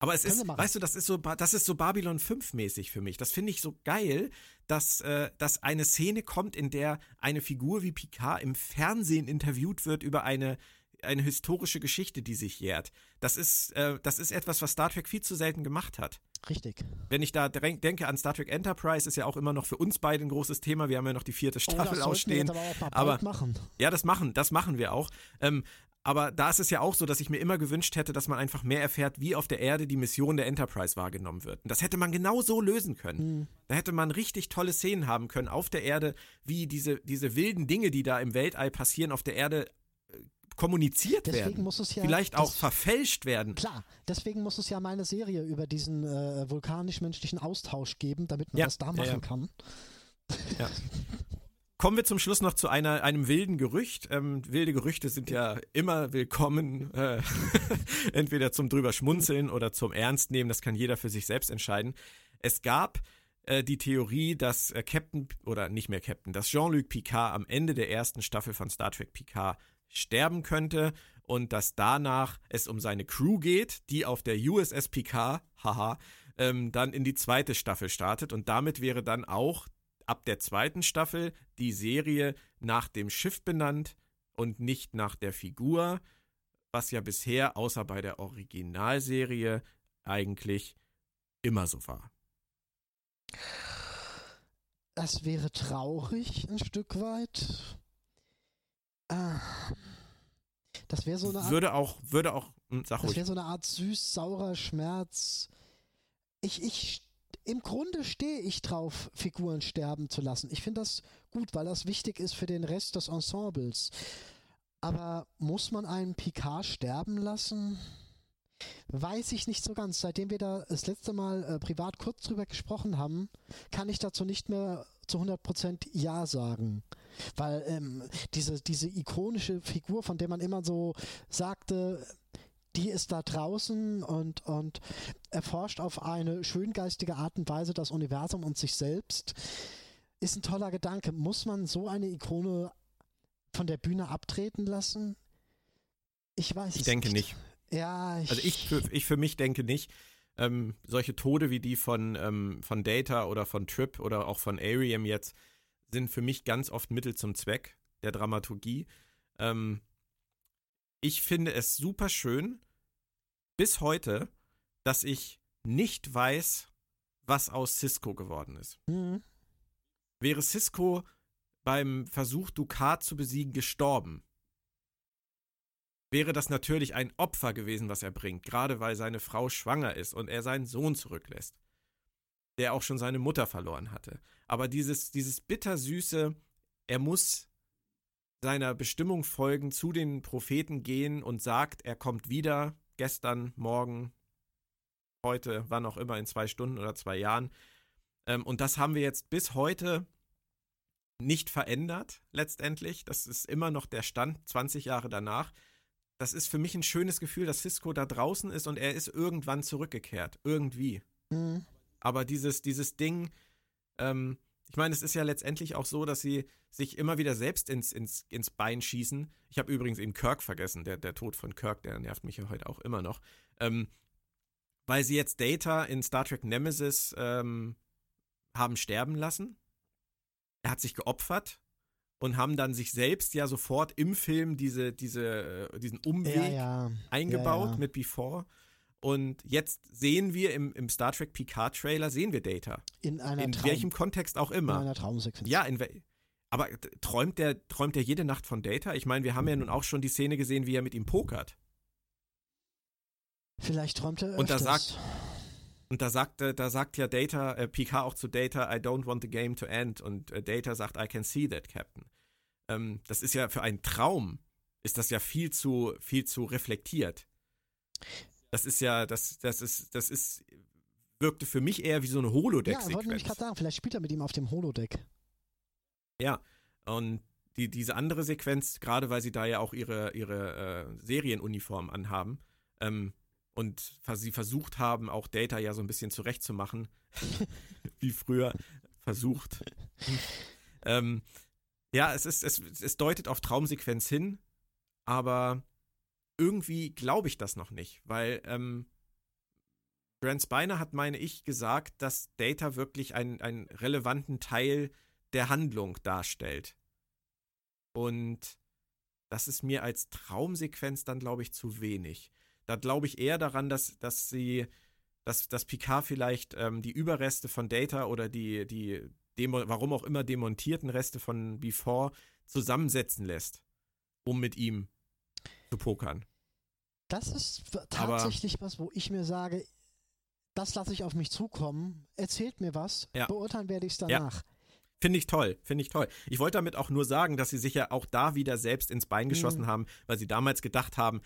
Aber es ist, weißt du, das ist so, das ist so Babylon 5 mäßig für mich. Das finde ich so geil, dass, äh, dass eine Szene kommt, in der eine Figur wie Picard im Fernsehen interviewt wird über eine eine historische Geschichte, die sich jährt. Das ist, äh, das ist etwas, was Star Trek viel zu selten gemacht hat. Richtig. Wenn ich da denke an Star Trek Enterprise, ist ja auch immer noch für uns beide ein großes Thema. Wir haben ja noch die vierte Staffel oh, das ausstehen. Wir jetzt aber auch mal aber machen. ja, das machen, das machen wir auch. Ähm, aber da ist es ja auch so, dass ich mir immer gewünscht hätte, dass man einfach mehr erfährt, wie auf der Erde die Mission der Enterprise wahrgenommen wird. Und das hätte man genau so lösen können. Mhm. Da hätte man richtig tolle Szenen haben können auf der Erde, wie diese, diese wilden Dinge, die da im Weltall passieren, auf der Erde kommuniziert deswegen werden. Muss es ja, Vielleicht auch verfälscht werden. Klar, deswegen muss es ja meine Serie über diesen äh, vulkanisch-menschlichen Austausch geben, damit man ja, das da machen ja, ja. kann. Ja. Kommen wir zum Schluss noch zu einer, einem wilden Gerücht. Ähm, wilde Gerüchte sind ja immer willkommen, äh, entweder zum drüber schmunzeln oder zum Ernst nehmen. Das kann jeder für sich selbst entscheiden. Es gab äh, die Theorie, dass äh, Captain oder nicht mehr Captain, dass Jean-Luc Picard am Ende der ersten Staffel von Star Trek Picard sterben könnte und dass danach es um seine Crew geht, die auf der USS Picard, haha, ähm, dann in die zweite Staffel startet und damit wäre dann auch ab der zweiten Staffel die Serie nach dem Schiff benannt und nicht nach der Figur, was ja bisher außer bei der Originalserie eigentlich immer so war. Das wäre traurig ein Stück weit. Ah. Das wäre so eine Art. Würde auch, würde auch, hm, sag Das wäre so eine Art süß-saurer Schmerz. Ich, ich, im Grunde stehe ich drauf, Figuren sterben zu lassen. Ich finde das gut, weil das wichtig ist für den Rest des Ensembles. Aber muss man einen Picard sterben lassen? Weiß ich nicht so ganz. Seitdem wir da das letzte Mal äh, privat kurz drüber gesprochen haben, kann ich dazu nicht mehr zu 100% Ja sagen. Weil ähm, diese, diese ikonische Figur, von der man immer so sagte, die ist da draußen und, und erforscht auf eine schöngeistige Art und Weise das Universum und sich selbst, ist ein toller Gedanke. Muss man so eine Ikone von der Bühne abtreten lassen? Ich weiß ich es denke nicht. Ja, ich also ich für, ich für mich denke nicht. Ähm, solche Tode wie die von, ähm, von Data oder von Trip oder auch von Ariam jetzt sind für mich ganz oft Mittel zum Zweck der Dramaturgie. Ähm, ich finde es super schön, bis heute, dass ich nicht weiß, was aus Cisco geworden ist. Mhm. Wäre Cisco beim Versuch, Ducat zu besiegen, gestorben, wäre das natürlich ein Opfer gewesen, was er bringt, gerade weil seine Frau schwanger ist und er seinen Sohn zurücklässt, der auch schon seine Mutter verloren hatte. Aber dieses, dieses bittersüße, er muss seiner Bestimmung folgen, zu den Propheten gehen und sagt, er kommt wieder, gestern, morgen, heute, wann auch immer, in zwei Stunden oder zwei Jahren. Ähm, und das haben wir jetzt bis heute nicht verändert, letztendlich. Das ist immer noch der Stand 20 Jahre danach das ist für mich ein schönes Gefühl, dass Cisco da draußen ist und er ist irgendwann zurückgekehrt. Irgendwie. Mhm. Aber dieses, dieses Ding, ähm, ich meine, es ist ja letztendlich auch so, dass sie sich immer wieder selbst ins, ins, ins Bein schießen. Ich habe übrigens eben Kirk vergessen, der, der Tod von Kirk, der nervt mich ja heute auch immer noch. Ähm, weil sie jetzt Data in Star Trek Nemesis ähm, haben sterben lassen. Er hat sich geopfert und haben dann sich selbst ja sofort im Film diese, diese, äh, diesen Umweg ja, ja. eingebaut ja, mit Before. Und jetzt sehen wir im, im Star Trek Picard Trailer, sehen wir Data. In einer In Traum welchem Kontext auch immer. In einer Traumsequenz. Ja, in aber träumt der, träumt der jede Nacht von Data? Ich meine, wir haben ja nun auch schon die Szene gesehen, wie er mit ihm pokert. Vielleicht träumt er öfters. Und da sagt, und da sagt, da sagt ja Data, äh, Picard auch zu Data, I don't want the game to end. Und äh, Data sagt, I can see that, Captain. Ähm, das ist ja für einen Traum, ist das ja viel zu, viel zu reflektiert. Das ist ja, das, das ist, das ist, wirkte für mich eher wie so eine Holodeck-Sequenz. Ja, wollte nämlich gerade sagen, vielleicht spielt er mit ihm auf dem Holodeck. Ja, und die, diese andere Sequenz, gerade weil sie da ja auch ihre, ihre äh, Serienuniform anhaben, ähm, und sie versucht haben, auch Data ja so ein bisschen zurechtzumachen, wie früher versucht. ähm, ja, es ist, es, es deutet auf Traumsequenz hin, aber irgendwie glaube ich das noch nicht, weil ähm, Brent Spiner hat, meine ich, gesagt, dass Data wirklich einen, relevanten Teil der Handlung darstellt. Und das ist mir als Traumsequenz dann, glaube ich, zu wenig. Da glaube ich eher daran, dass, dass sie, dass, dass Picard vielleicht ähm, die Überreste von Data oder die, die, demo, warum auch immer demontierten Reste von Before zusammensetzen lässt, um mit ihm pokern. Das ist tatsächlich Aber, was, wo ich mir sage, das lasse ich auf mich zukommen, erzählt mir was, ja. beurteilen werde ich es danach. Ja. Finde ich toll, finde ich toll. Ich wollte damit auch nur sagen, dass sie sich ja auch da wieder selbst ins Bein geschossen mhm. haben, weil sie damals gedacht haben,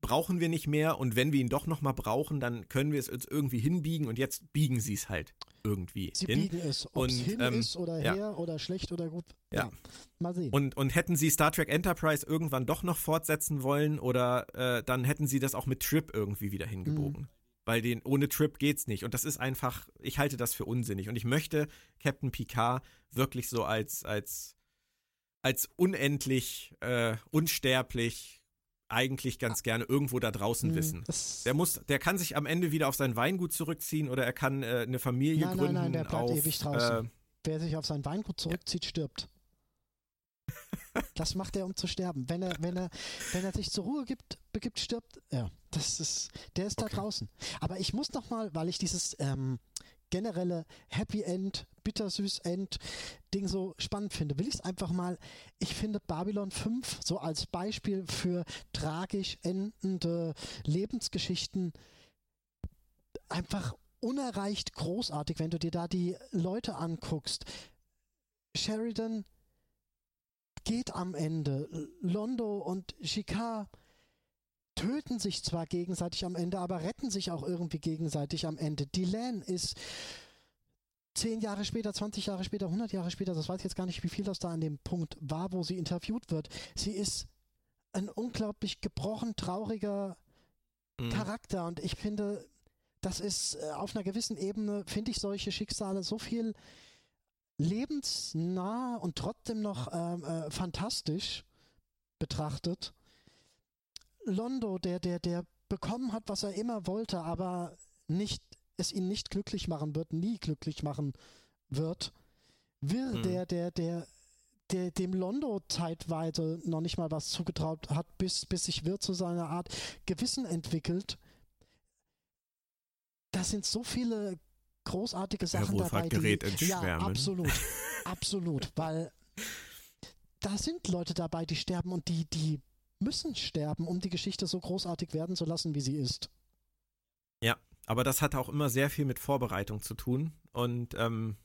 brauchen wir nicht mehr und wenn wir ihn doch nochmal brauchen, dann können wir es uns irgendwie hinbiegen und jetzt biegen sie es halt irgendwie sie hin. biegen es, ob es hin ähm, ist oder ja. her oder schlecht oder gut. Ja. ja. Mal sehen. Und, und hätten sie Star Trek Enterprise irgendwann doch noch fortsetzen wollen oder äh, dann hätten sie das auch mit Trip irgendwie wieder hingebogen. Mhm. Weil den, ohne Trip geht's nicht. Und das ist einfach, ich halte das für unsinnig. Und ich möchte Captain Picard wirklich so als, als, als unendlich, äh, unsterblich, eigentlich ganz gerne irgendwo da draußen Hm, wissen. Der muss, der kann sich am Ende wieder auf sein Weingut zurückziehen oder er kann äh, eine Familie Nein, nein, gründen. nein, der bleibt auf, ewig draußen. Äh, Wer sich auf sein Weingut zurückzieht, stirbt. Das macht er, um zu sterben. Wenn er, wenn er, wenn er sich zur Ruhe gibt, begibt, stirbt er. Das ist, der ist da Okay. draußen. Aber ich muss noch mal, weil ich dieses ähm, generelle Happy End, bittersüß End Ding so spannend finde, will ich es einfach mal. Ich finde Babylon 5 so als Beispiel für tragisch endende Lebensgeschichten einfach unerreicht großartig, wenn du dir da die Leute anguckst. Sheridan geht am Ende. Londo und Shikar töten sich zwar gegenseitig am Ende, aber retten sich auch irgendwie gegenseitig am Ende. Dylan ist zehn Jahre später, 20 Jahre später, 100 Jahre später, das weiß ich jetzt gar nicht, wie viel das da an dem Punkt war, wo sie interviewt wird. Sie ist ein unglaublich gebrochen, trauriger mh. Charakter und ich finde, das ist äh, auf einer gewissen Ebene, finde ich solche Schicksale so viel lebensnah und trotzdem noch ähm, äh, fantastisch betrachtet. Londo, der, der, der bekommen hat, was er immer wollte, aber nicht, es ihn nicht glücklich machen wird, nie glücklich machen wird. Wirr, Mhm. der, der, der, der dem Londo zeitweise noch nicht mal was zugetraut hat, bis, bis sich Wirr zu seiner Art Gewissen entwickelt. Da sind so viele großartige Herr Sachen dabei. Wohlfahrt gerät die, ins ja, Schwärmen. absolut. absolut. Weil da sind Leute dabei, die sterben und die, die müssen sterben, um die Geschichte so großartig werden zu lassen, wie sie ist. Aber das hat auch immer sehr viel mit Vorbereitung zu tun. Und ähm,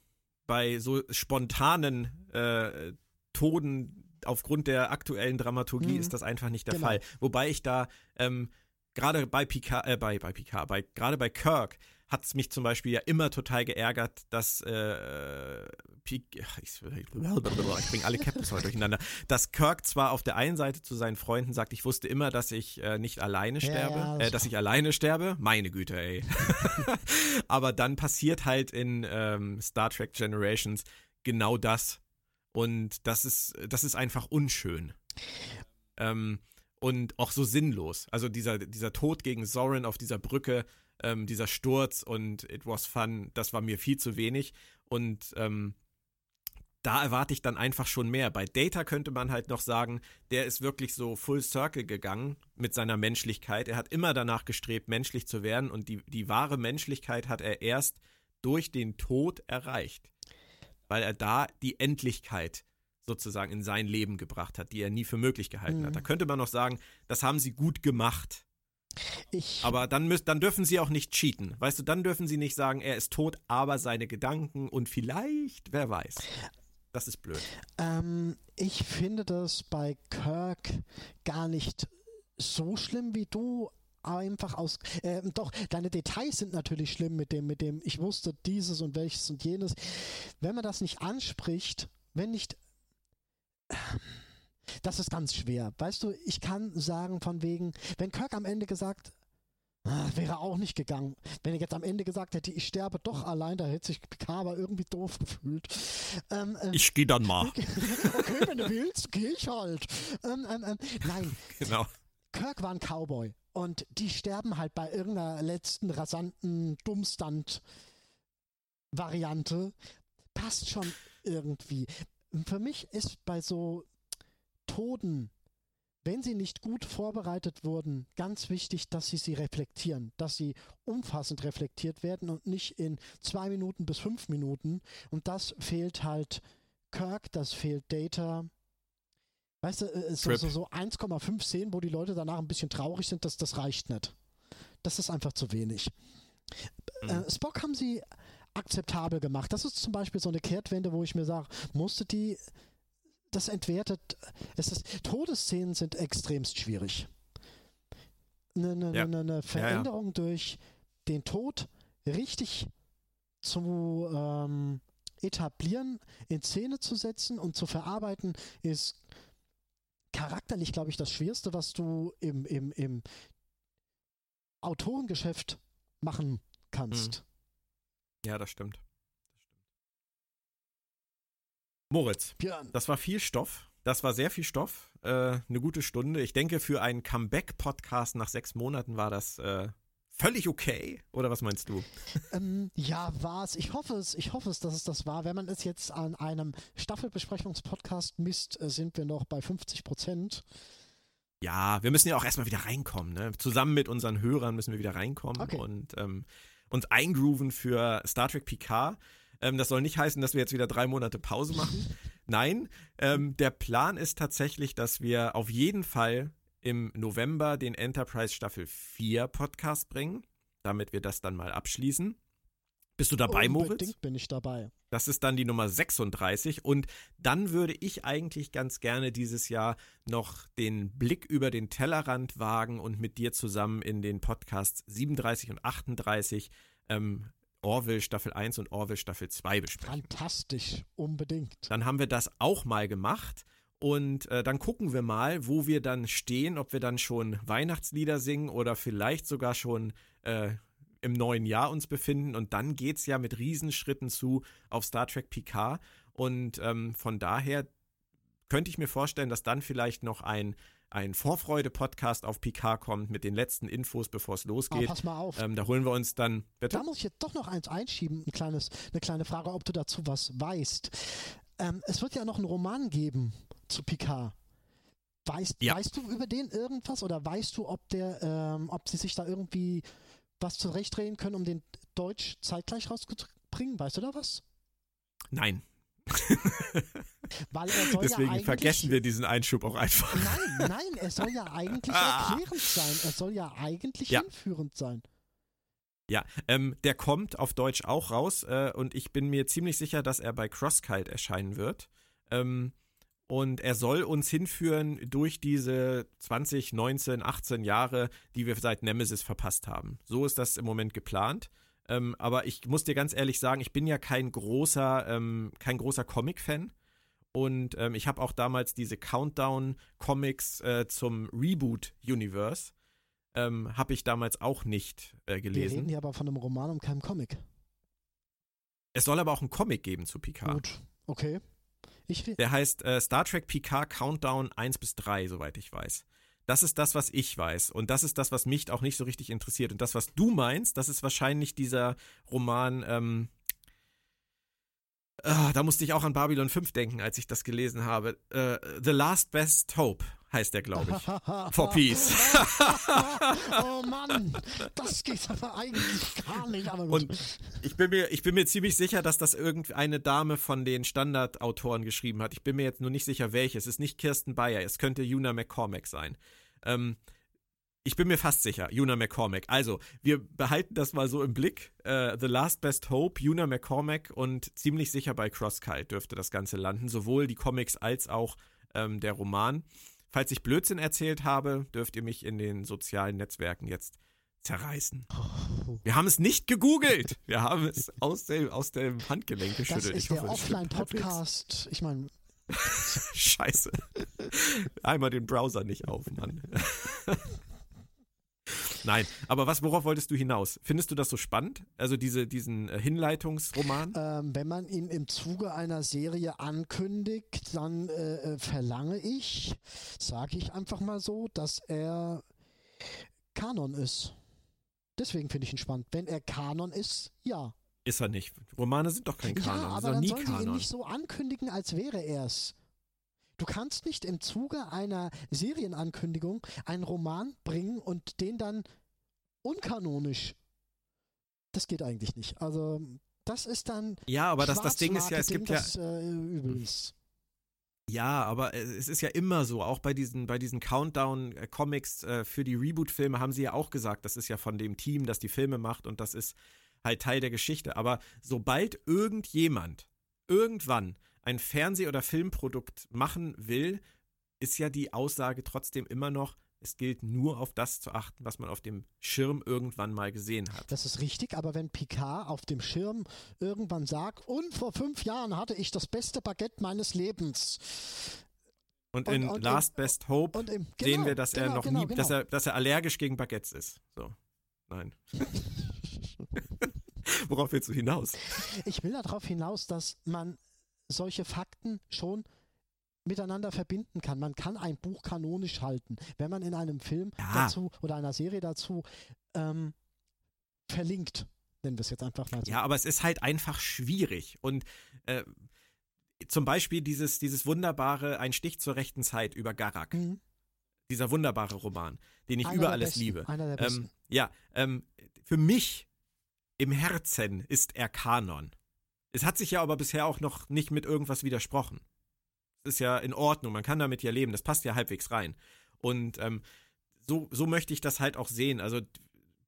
bei so spontanen äh, Toden aufgrund der aktuellen Dramaturgie Mhm. ist das einfach nicht der Genau. Fall. Wobei ich da ähm, gerade bei Picard, äh, bei, bei Picard, bei, gerade bei Kirk hat es mich zum Beispiel ja immer total geärgert, dass äh, ach, ich, ich bringe alle Captains heute durcheinander, dass Kirk zwar auf der einen Seite zu seinen Freunden sagt, ich wusste immer, dass ich äh, nicht alleine Ja, sterbe, ja, das äh, dass ich alleine sterbe, meine Güte, ey. Aber dann passiert halt in ähm, Star Trek Generations genau das. Und das ist, das ist einfach unschön. Ähm, und auch so sinnlos. Also dieser, dieser Tod gegen Soren auf dieser Brücke, ähm, dieser Sturz und It was fun, das war mir viel zu wenig. Und ähm, da erwarte ich dann einfach schon mehr. Bei Data könnte man halt noch sagen, der ist wirklich so full circle gegangen mit seiner Menschlichkeit. Er hat immer danach gestrebt, menschlich zu werden und die, die wahre Menschlichkeit hat er erst durch den Tod erreicht. Weil er da die Endlichkeit sozusagen in sein Leben gebracht hat, die er nie für möglich gehalten Mhm. hat. Da könnte man noch sagen, das haben sie gut gemacht. Ich, Aber dann, müsst, dann dürfen sie auch nicht cheaten. Weißt du, dann dürfen sie nicht sagen, er ist tot, aber seine Gedanken und vielleicht, wer weiß. Das ist blöd. ähm, ich finde das bei Kirk gar nicht so schlimm wie du. Einfach aus, ähm, doch, deine Details sind natürlich schlimm mit dem, mit dem, ich wusste dieses und welches und jenes. Wenn man das nicht anspricht, wenn nicht, das ist ganz schwer. Weißt du, ich kann sagen von wegen, wenn Kirk am Ende gesagt, ah, wäre auch nicht gegangen. Wenn er jetzt am Ende gesagt hätte, ich sterbe doch allein, da hätte sich Picard aber irgendwie doof gefühlt. Ähm, ähm, Ich gehe dann mal. okay, wenn du willst, geh ich halt. Ähm, ähm, ähm, nein, Genau. Kirk war ein Cowboy und die sterben halt bei irgendeiner letzten rasanten Dummstand-Variante. Passt schon irgendwie. Für mich ist bei so Toten, wenn sie nicht gut vorbereitet wurden, ganz wichtig, dass sie sie reflektieren, dass sie umfassend reflektiert werden und nicht in zwei Minuten bis fünf Minuten. Und das fehlt halt Kirk, das fehlt Data. Weißt du, äh, so, so, so 1,5 Szenen, wo die Leute danach ein bisschen traurig sind, das, das reicht nicht. Das ist einfach zu wenig. Mhm. Äh, Spock haben sie akzeptabel gemacht. Das ist zum Beispiel so eine Kehrtwende, wo ich mir sage, musste die, das entwertet, es ist, Todesszenen sind extremst schwierig. Eine, eine, Ja. eine, eine ja. Veränderung durch den Tod richtig zu ähm, etablieren, in Szene zu setzen und zu verarbeiten, ist charakterlich, glaube ich, das Schwerste, was du im, im, im Autorengeschäft machen kannst. Ja, das stimmt. Das stimmt. Moritz, Björn. das war viel Stoff. das war sehr viel Stoff, äh, eine gute Stunde. Ich denke, für einen Comeback-Podcast nach sechs Monaten war das äh, völlig okay. Oder was meinst du? Ähm, ja, war es. Ich hoffe es. Ich hoffe es, dass es das war. Wenn man es jetzt an einem Staffelbesprechungspodcast misst, äh, sind wir noch bei 50 Prozent. Ja, wir müssen ja auch erstmal wieder reinkommen. Ne? Zusammen mit unseren Hörern müssen wir wieder reinkommen Okay. und ähm, uns eingrooven für Star Trek Picard. Ähm, das soll nicht heißen, dass wir jetzt wieder drei Monate Pause machen. Nein, ähm, der Plan ist tatsächlich, dass wir auf jeden Fall im November den Enterprise Staffel 4 Podcast bringen, damit wir das dann mal abschließen. Bist du dabei, Moritz? Unbedingt bin ich dabei. Das ist dann die Nummer 36. Und dann würde ich eigentlich ganz gerne dieses Jahr noch den Blick über den Tellerrand wagen und mit dir zusammen in den Podcasts 37 und 38 ähm, Orville Staffel 1 und Orville Staffel 2 besprechen. Fantastisch. Unbedingt. Dann haben wir das auch mal gemacht. Und äh, dann gucken wir mal, wo wir dann stehen, ob wir dann schon Weihnachtslieder singen oder vielleicht sogar schon äh, im neuen Jahr uns befinden. Und dann geht's ja mit Riesenschritten zu auf Star Trek Picard. Und ähm, von daher könnte ich mir vorstellen, dass dann vielleicht noch ein, ein Vorfreude-Podcast auf Picard kommt mit den letzten Infos, bevor es Aber losgeht. pass mal auf. Ähm, da holen wir uns dann. Bitte? Da muss ich jetzt doch noch eins einschieben, ein kleines, eine kleine Frage, ob du dazu was weißt. Ähm, es wird ja noch einen Roman geben zu Picard. Weißt, Ja. weißt du über den irgendwas oder weißt du, ob der, ähm, ob sie sich da irgendwie was zurechtdrehen können, um den Deutsch zeitgleich rauszubringen? Weißt du da was? Nein. Ja Deswegen eigentlich, vergessen wir diesen Einschub auch einfach. Nein, nein, er soll ja eigentlich Ah. erklärend sein. Er soll ja eigentlich Ja. hinführend sein. Ja, ähm, der kommt auf Deutsch auch raus äh, und ich bin mir ziemlich sicher, dass er bei Crosskite erscheinen wird. Ähm, und er soll uns hinführen durch diese 20, 19, 18 Jahre, die wir seit Nemesis verpasst haben. So ist das im Moment geplant. Ähm, aber ich muss dir ganz ehrlich sagen, ich bin ja kein großer, ähm, kein großer Comic-Fan. Und ähm, ich habe auch damals diese Countdown-Comics äh, zum Reboot-Universe, ähm, habe ich damals auch nicht äh, Wir gelesen. reden hier aber von einem Roman und keinem Comic. Es soll aber auch einen Comic geben zu Picard. Gut, okay. Der heißt äh, Star Trek Picard Countdown 1 bis 3, soweit ich weiß. Das ist das, was ich weiß. Und das ist das, was mich auch nicht so richtig interessiert. Und das, was du meinst, das ist wahrscheinlich dieser Roman. Ähm, ah, da musste ich auch an Babylon 5 denken, als ich das gelesen habe. Äh, The Last Best Hope heißt der, glaube ich. For Peace. oh Mann, das geht aber eigentlich gar nicht. Und ich bin, mir, ich bin mir ziemlich sicher, dass das irgendeine Dame von den Standardautoren geschrieben hat. Ich bin mir jetzt nur nicht sicher, welche. Es ist nicht Kirsten Bayer, es könnte Una McCormack sein. Ähm, ich bin mir fast sicher, Una McCormack. Also, wir behalten das mal so im Blick. Äh, The Last Best Hope, Una McCormack und ziemlich sicher bei Crosskite dürfte das Ganze landen. Sowohl die Comics als auch ähm, der Roman. Falls ich Blödsinn erzählt habe, dürft ihr mich in den sozialen Netzwerken jetzt zerreißen. Wir haben es nicht gegoogelt. Wir haben es aus dem, aus dem Handgelenk das geschüttelt. ist ich hoffe, der das. Offline-Podcast. Ich meine, Scheiße. Einmal den Browser nicht auf, Mann. Nein, aber was, worauf wolltest du hinaus? Findest du das so spannend? Also diese, diesen äh, Hinleitungsroman? ähm, wenn man ihn im Zuge einer Serie ankündigt, dann äh, äh, verlange ich, sage ich einfach mal so, dass er Kanon ist. Deswegen finde ich ihn spannend. Wenn er Kanon ist, ja. Ist er nicht. Romane sind doch kein Kanon. ja, aber dann nie sollen sie ihn Kanon. nicht so ankündigen, als wäre er es. Du kannst nicht im Zuge einer Serienankündigung einen Roman bringen und den dann unkanonisch. Das geht eigentlich nicht. Also, das ist dann Ja, aber das, das Ding ist ja, es gibt ja. das, äh, übel ist. Ja, aber äh, es ist ja immer so, auch bei diesen, bei diesen Countdown-Comics äh, für die Reboot-Filme haben sie ja auch gesagt, das ist ja von dem Team, das die Filme macht und das ist halt Teil der Geschichte. Aber sobald irgendjemand irgendwann ein Fernseh- oder Filmprodukt machen will, ist ja die Aussage trotzdem immer noch, es gilt nur auf das zu achten, was man auf dem Schirm irgendwann mal gesehen hat. Das ist richtig, aber wenn Picard auf dem Schirm irgendwann sagt, und vor fünf Jahren hatte ich das beste Baguette meines Lebens. Und, Und- in und- Last Best Hope im, sehen genau, wir, dass er genau, noch genau, nie, dass genau. er, dass er allergisch gegen Baguettes ist. So. Nein. Worauf willst du hinaus? Ich will darauf hinaus, dass man solche Fakten schon miteinander verbinden kann. Man kann ein Buch kanonisch halten, wenn man in einem Film Ja. dazu oder einer Serie dazu ähm, verlinkt. Nennen wir es jetzt einfach mal so. Ja, aber es ist halt einfach schwierig. Und äh, zum Beispiel dieses, dieses wunderbare Ein Stich zur rechten Zeit über Garak. Mhm. Dieser wunderbare Roman, den ich Einer über alles besten, liebe. Einer der besten. Ähm, ja, ähm, für mich im Herzen ist er Kanon. Es hat sich ja aber bisher auch noch nicht mit irgendwas widersprochen. Es ist ja in Ordnung, man kann damit ja leben, das passt ja halbwegs rein. Und ähm, so, so möchte ich das halt auch sehen. Also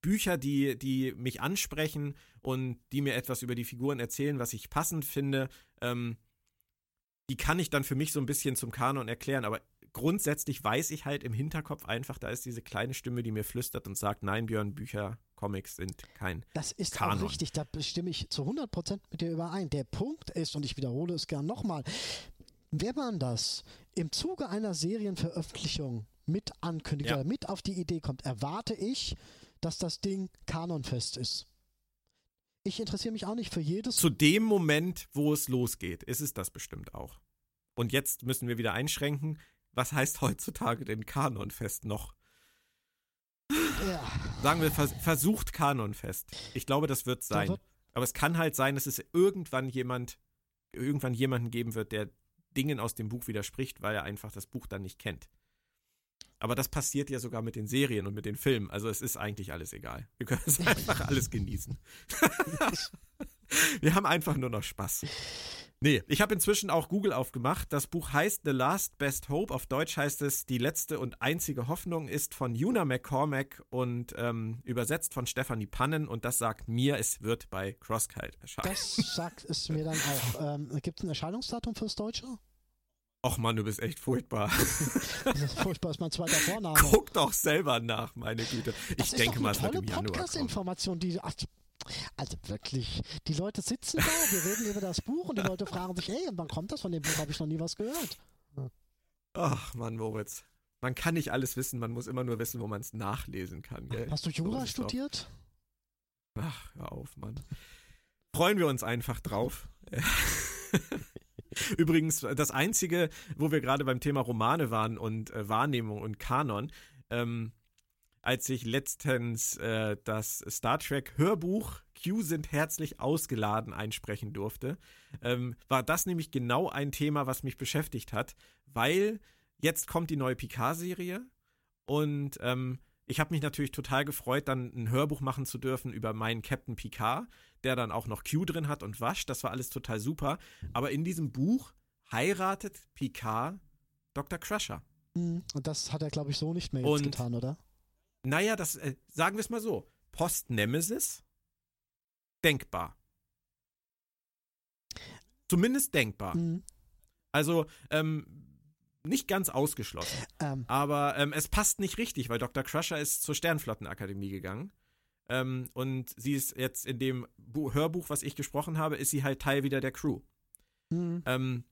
Bücher, die, die mich ansprechen und die mir etwas über die Figuren erzählen, was ich passend finde, ähm, die kann ich dann für mich so ein bisschen zum Kanon erklären. Aber grundsätzlich weiß ich halt im Hinterkopf einfach, da ist diese kleine Stimme, die mir flüstert und sagt, nein, Björn, Bücher, Comics sind kein. Das ist Kanon. auch richtig, da stimme ich zu 100% mit dir überein. Der Punkt ist, und ich wiederhole es gern nochmal, wenn man das im Zuge einer Serienveröffentlichung mit ankündigt Ja. oder mit auf die Idee kommt, erwarte ich, dass das Ding kanonfest ist. Ich interessiere mich auch nicht für jedes. Zu dem Moment, wo es losgeht, ist es das bestimmt auch. Und jetzt müssen wir wieder einschränken. Was heißt heutzutage denn Kanonfest noch? ja, Sagen wir, vers versucht Kanonfest. Ich glaube, das wird sein. wird, Aber es kann halt sein, dass es irgendwann jemand, irgendwann jemanden geben wird, der Dingen aus dem Buch widerspricht, weil er einfach das Buch dann nicht kennt. Aber das passiert ja sogar mit den Serien und mit den Filmen. Also es ist eigentlich alles egal. Wir können es einfach alles genießen. Wir haben einfach nur noch Spaß. Nee, ich habe inzwischen auch Google aufgemacht. Das Buch heißt The Last Best Hope. Auf Deutsch heißt es Die letzte und einzige Hoffnung ist von Una McCormack und ähm, übersetzt von Stephanie Pannen. Und das sagt mir, es wird bei Crosskite erscheinen. das sagt es mir dann auch. Ähm, Gibt es ein Erscheinungsdatum fürs Deutsche? Och Mann, du bist echt furchtbar. Das ist furchtbar, ist mein zweiter Vorname. Guck doch selber nach, meine Güte. Ich Das ist denke mal, eine es wird im Januar kommen. Podcast-Information, die also wirklich, die Leute sitzen da, wir reden über das Buch und die Leute fragen sich, ey, wann kommt das von dem Buch? Habe ich noch nie was gehört. Ach Mann, Moritz. Man kann nicht alles wissen, man muss immer nur wissen, wo man es nachlesen kann. Gell? Hast du So Jura ist es doch. studiert? Ach, hör auf, Mann. Freuen wir uns einfach drauf. Übrigens, das Einzige, wo wir gerade beim Thema Romane waren und äh, Wahrnehmung und Kanon, ähm, als ich letztens äh, das Star Trek Hörbuch Q sind herzlich ausgeladen einsprechen durfte, ähm, war das nämlich genau ein Thema, was mich beschäftigt hat, weil jetzt kommt die neue Picard-Serie und ähm, ich habe mich natürlich total gefreut, dann ein Hörbuch machen zu dürfen über meinen Captain Picard, der dann auch noch Q drin hat und wascht. Das war alles total super. Aber in diesem Buch heiratet Picard Dr. Crusher. Hm, Und das hat er, glaube ich, so nicht mehr jetzt Und- getan, oder? Naja, das äh, sagen wir es mal so. Post-Nemesis denkbar. Zumindest denkbar. Hm, Also ähm, nicht ganz ausgeschlossen. ähm, Aber ähm, es passt nicht richtig, weil Dr. Crusher ist zur Sternflottenakademie gegangen. Ähm, und sie ist jetzt in dem Bu Hörbuch, was ich gesprochen habe, ist sie halt Teil wieder der Crew. hm, Ähm,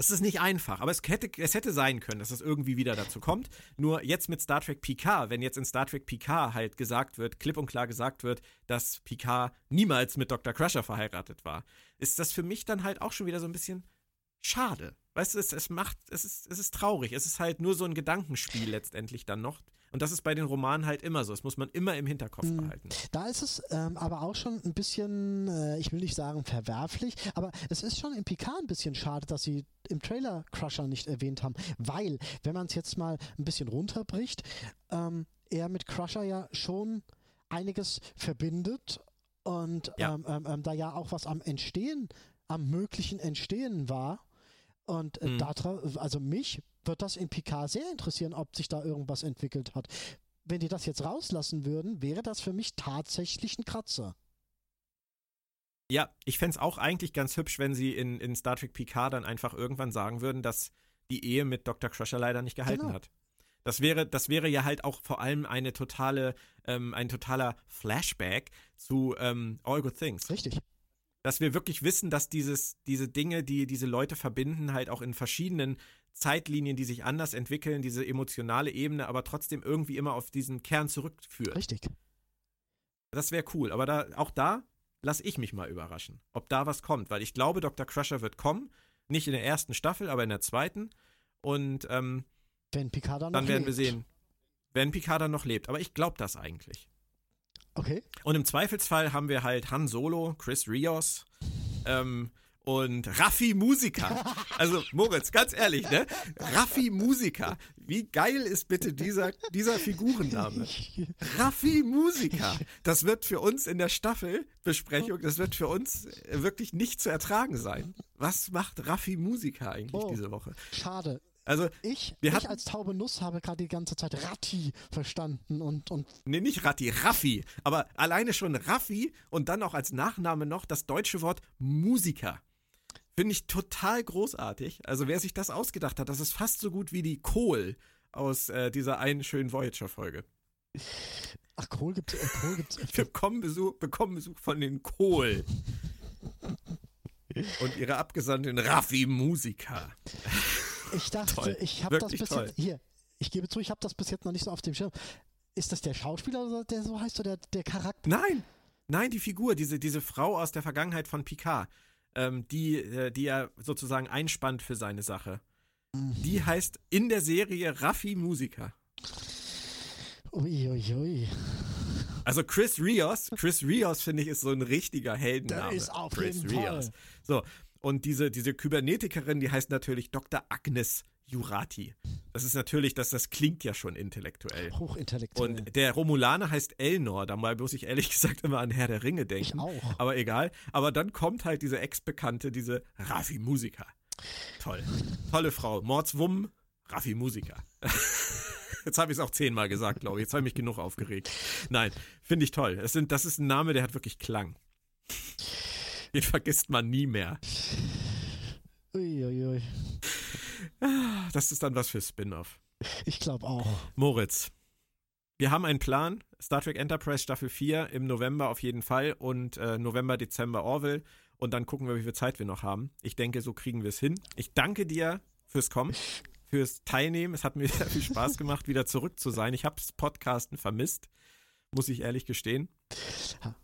es ist nicht einfach, aber es hätte, es hätte sein können, dass es irgendwie wieder dazu kommt. Nur jetzt mit Star Trek Picard, wenn jetzt in Star Trek Picard halt gesagt wird, klipp und klar gesagt wird, dass Picard niemals mit Dr. Crusher verheiratet war, ist das für mich dann halt auch schon wieder so ein bisschen schade. Weißt du, es, es macht, es ist, es ist traurig. Es ist halt nur so ein Gedankenspiel letztendlich dann noch. Und das ist bei den Romanen halt immer so. Das muss man immer im Hinterkopf Mhm. behalten. Da ist es ähm, aber auch schon ein bisschen, äh, ich will nicht sagen verwerflich, aber es ist schon im Picard ein bisschen schade, dass sie im Trailer Crusher nicht erwähnt haben, weil, wenn man es jetzt mal ein bisschen runterbricht, ähm, er mit Crusher ja schon einiges verbindet und Ja. ähm, ähm, ähm, da ja auch was am Entstehen, am möglichen Entstehen war. Und äh, Mhm. datra- also mich wird das in Picard sehr interessieren, ob sich da irgendwas entwickelt hat. Wenn die das jetzt rauslassen würden, wäre das für mich tatsächlich ein Kratzer. Ja, ich fänd's auch eigentlich ganz hübsch, wenn sie in, in Star Trek Picard dann einfach irgendwann sagen würden, dass die Ehe mit Dr. Crusher leider nicht gehalten Genau. hat. Das wäre, das wäre ja halt auch vor allem eine totale, ähm, ein totaler Flashback zu ähm, All Good Things. Richtig. Dass wir wirklich wissen, dass dieses, diese Dinge, die diese Leute verbinden, halt auch in verschiedenen Zeitlinien, die sich anders entwickeln, diese emotionale Ebene, aber trotzdem irgendwie immer auf diesen Kern zurückführt. Richtig. Das wäre cool. Aber da, auch da lasse ich mich mal überraschen, ob da was kommt. Weil ich glaube, Dr. Crusher wird kommen. Nicht in der ersten Staffel, aber in der zweiten. Und ähm, Wenn Picard dann, dann noch werden wir lebt. sehen, wenn Picard dann noch lebt. Aber ich glaube das eigentlich. Okay. Und im Zweifelsfall haben wir halt Han Solo, Chris Rios ähm, und Raffi Musiker. Also Moritz, ganz ehrlich, ne? Raffi Musiker. Wie geil ist bitte dieser, dieser Figurenname? Raffi Musiker. Das wird für uns in der Staffelbesprechung, das wird für uns äh, wirklich nicht zu ertragen sein. Was macht Raffi Musiker eigentlich Oh. diese Woche? Schade. Also, Ich, Wir ich hatten- als taube Nuss habe gerade die ganze Zeit Ratti verstanden und, und nee, nicht Ratti, Raffi. Aber alleine schon Raffi und dann auch als Nachname noch das deutsche Wort Musiker. Finde ich total großartig. Also wer sich das ausgedacht hat, das ist fast so gut wie die Kohl aus äh, dieser einen schönen Voyager-Folge. ach Kohl gibt's, äh, Kohl gibt's. Wir bekommen Besuch, bekommen Besuch von den Kohl. Und ihre Abgesandten Raffi Musiker. Ich dachte, Toll. ich habe das bis toll. jetzt, hier, ich gebe zu, ich habe das bis jetzt noch nicht so auf dem Schirm. Ist das der Schauspieler, oder der so heißt, oder der, der Charakter? Nein, nein, die Figur, diese, diese Frau aus der Vergangenheit von Picard, ähm, die, äh, die er sozusagen einspannt für seine Sache. Die heißt in der Serie Raffi Musiker. Uiuiui. Ui, ui. Also Chris Rios, Chris Rios finde ich ist so ein richtiger Heldenname. Der ist auf Chris jeden Fall. So, und diese, diese Kybernetikerin, die heißt natürlich Dr. Agnes Jurati. Das ist natürlich, das, das klingt ja schon intellektuell. Hochintellektuell. Und der Romulaner heißt Elnor, da mal muss ich ehrlich gesagt immer an Herr der Ringe ich denken. auch. Aber egal. Aber dann kommt halt diese Ex-Bekannte, diese Raffi Musiker. Toll. Tolle Frau. Mordswumm, Raffi Musiker. Jetzt habe ich es auch zehnmal gesagt, glaube ich. Jetzt habe ich mich genug aufgeregt. Nein, finde ich toll. Es sind, das ist ein Name, der hat wirklich Klang. Den vergisst man nie mehr. Uiuiui. Ui. Das ist dann was für Spin-off. Ich glaube auch. Moritz, wir haben einen Plan. Star Trek Enterprise Staffel 4 im November auf jeden Fall und äh, November, Dezember Orville. Und dann gucken wir, wie viel Zeit wir noch haben. Ich denke, so kriegen wir es hin. Ich danke dir fürs Kommen, fürs Teilnehmen. Es hat mir sehr viel Spaß gemacht, wieder zurück zu sein. Ich habe das Podcasten vermisst, muss ich ehrlich gestehen.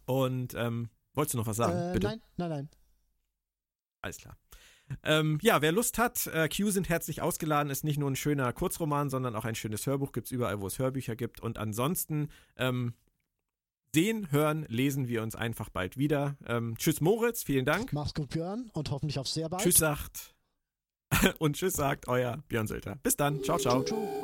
Und ähm, wolltest du noch was sagen? äh, Bitte. Nein, nein, nein. Alles klar. Ähm, ja, wer Lust hat, äh, Q sind herzlich ausgeladen, ist nicht nur ein schöner Kurzroman, sondern auch ein schönes Hörbuch, gibt es überall, wo es Hörbücher gibt. Und ansonsten ähm, sehen, hören, lesen wir uns einfach bald wieder. Ähm, tschüss Moritz, vielen Dank. Mach's gut, Björn, und hoffentlich auf sehr bald. Tschüss sagt und tschüss sagt euer Björn Sölter. Bis dann, ciao, ciao. Ciao, ciao.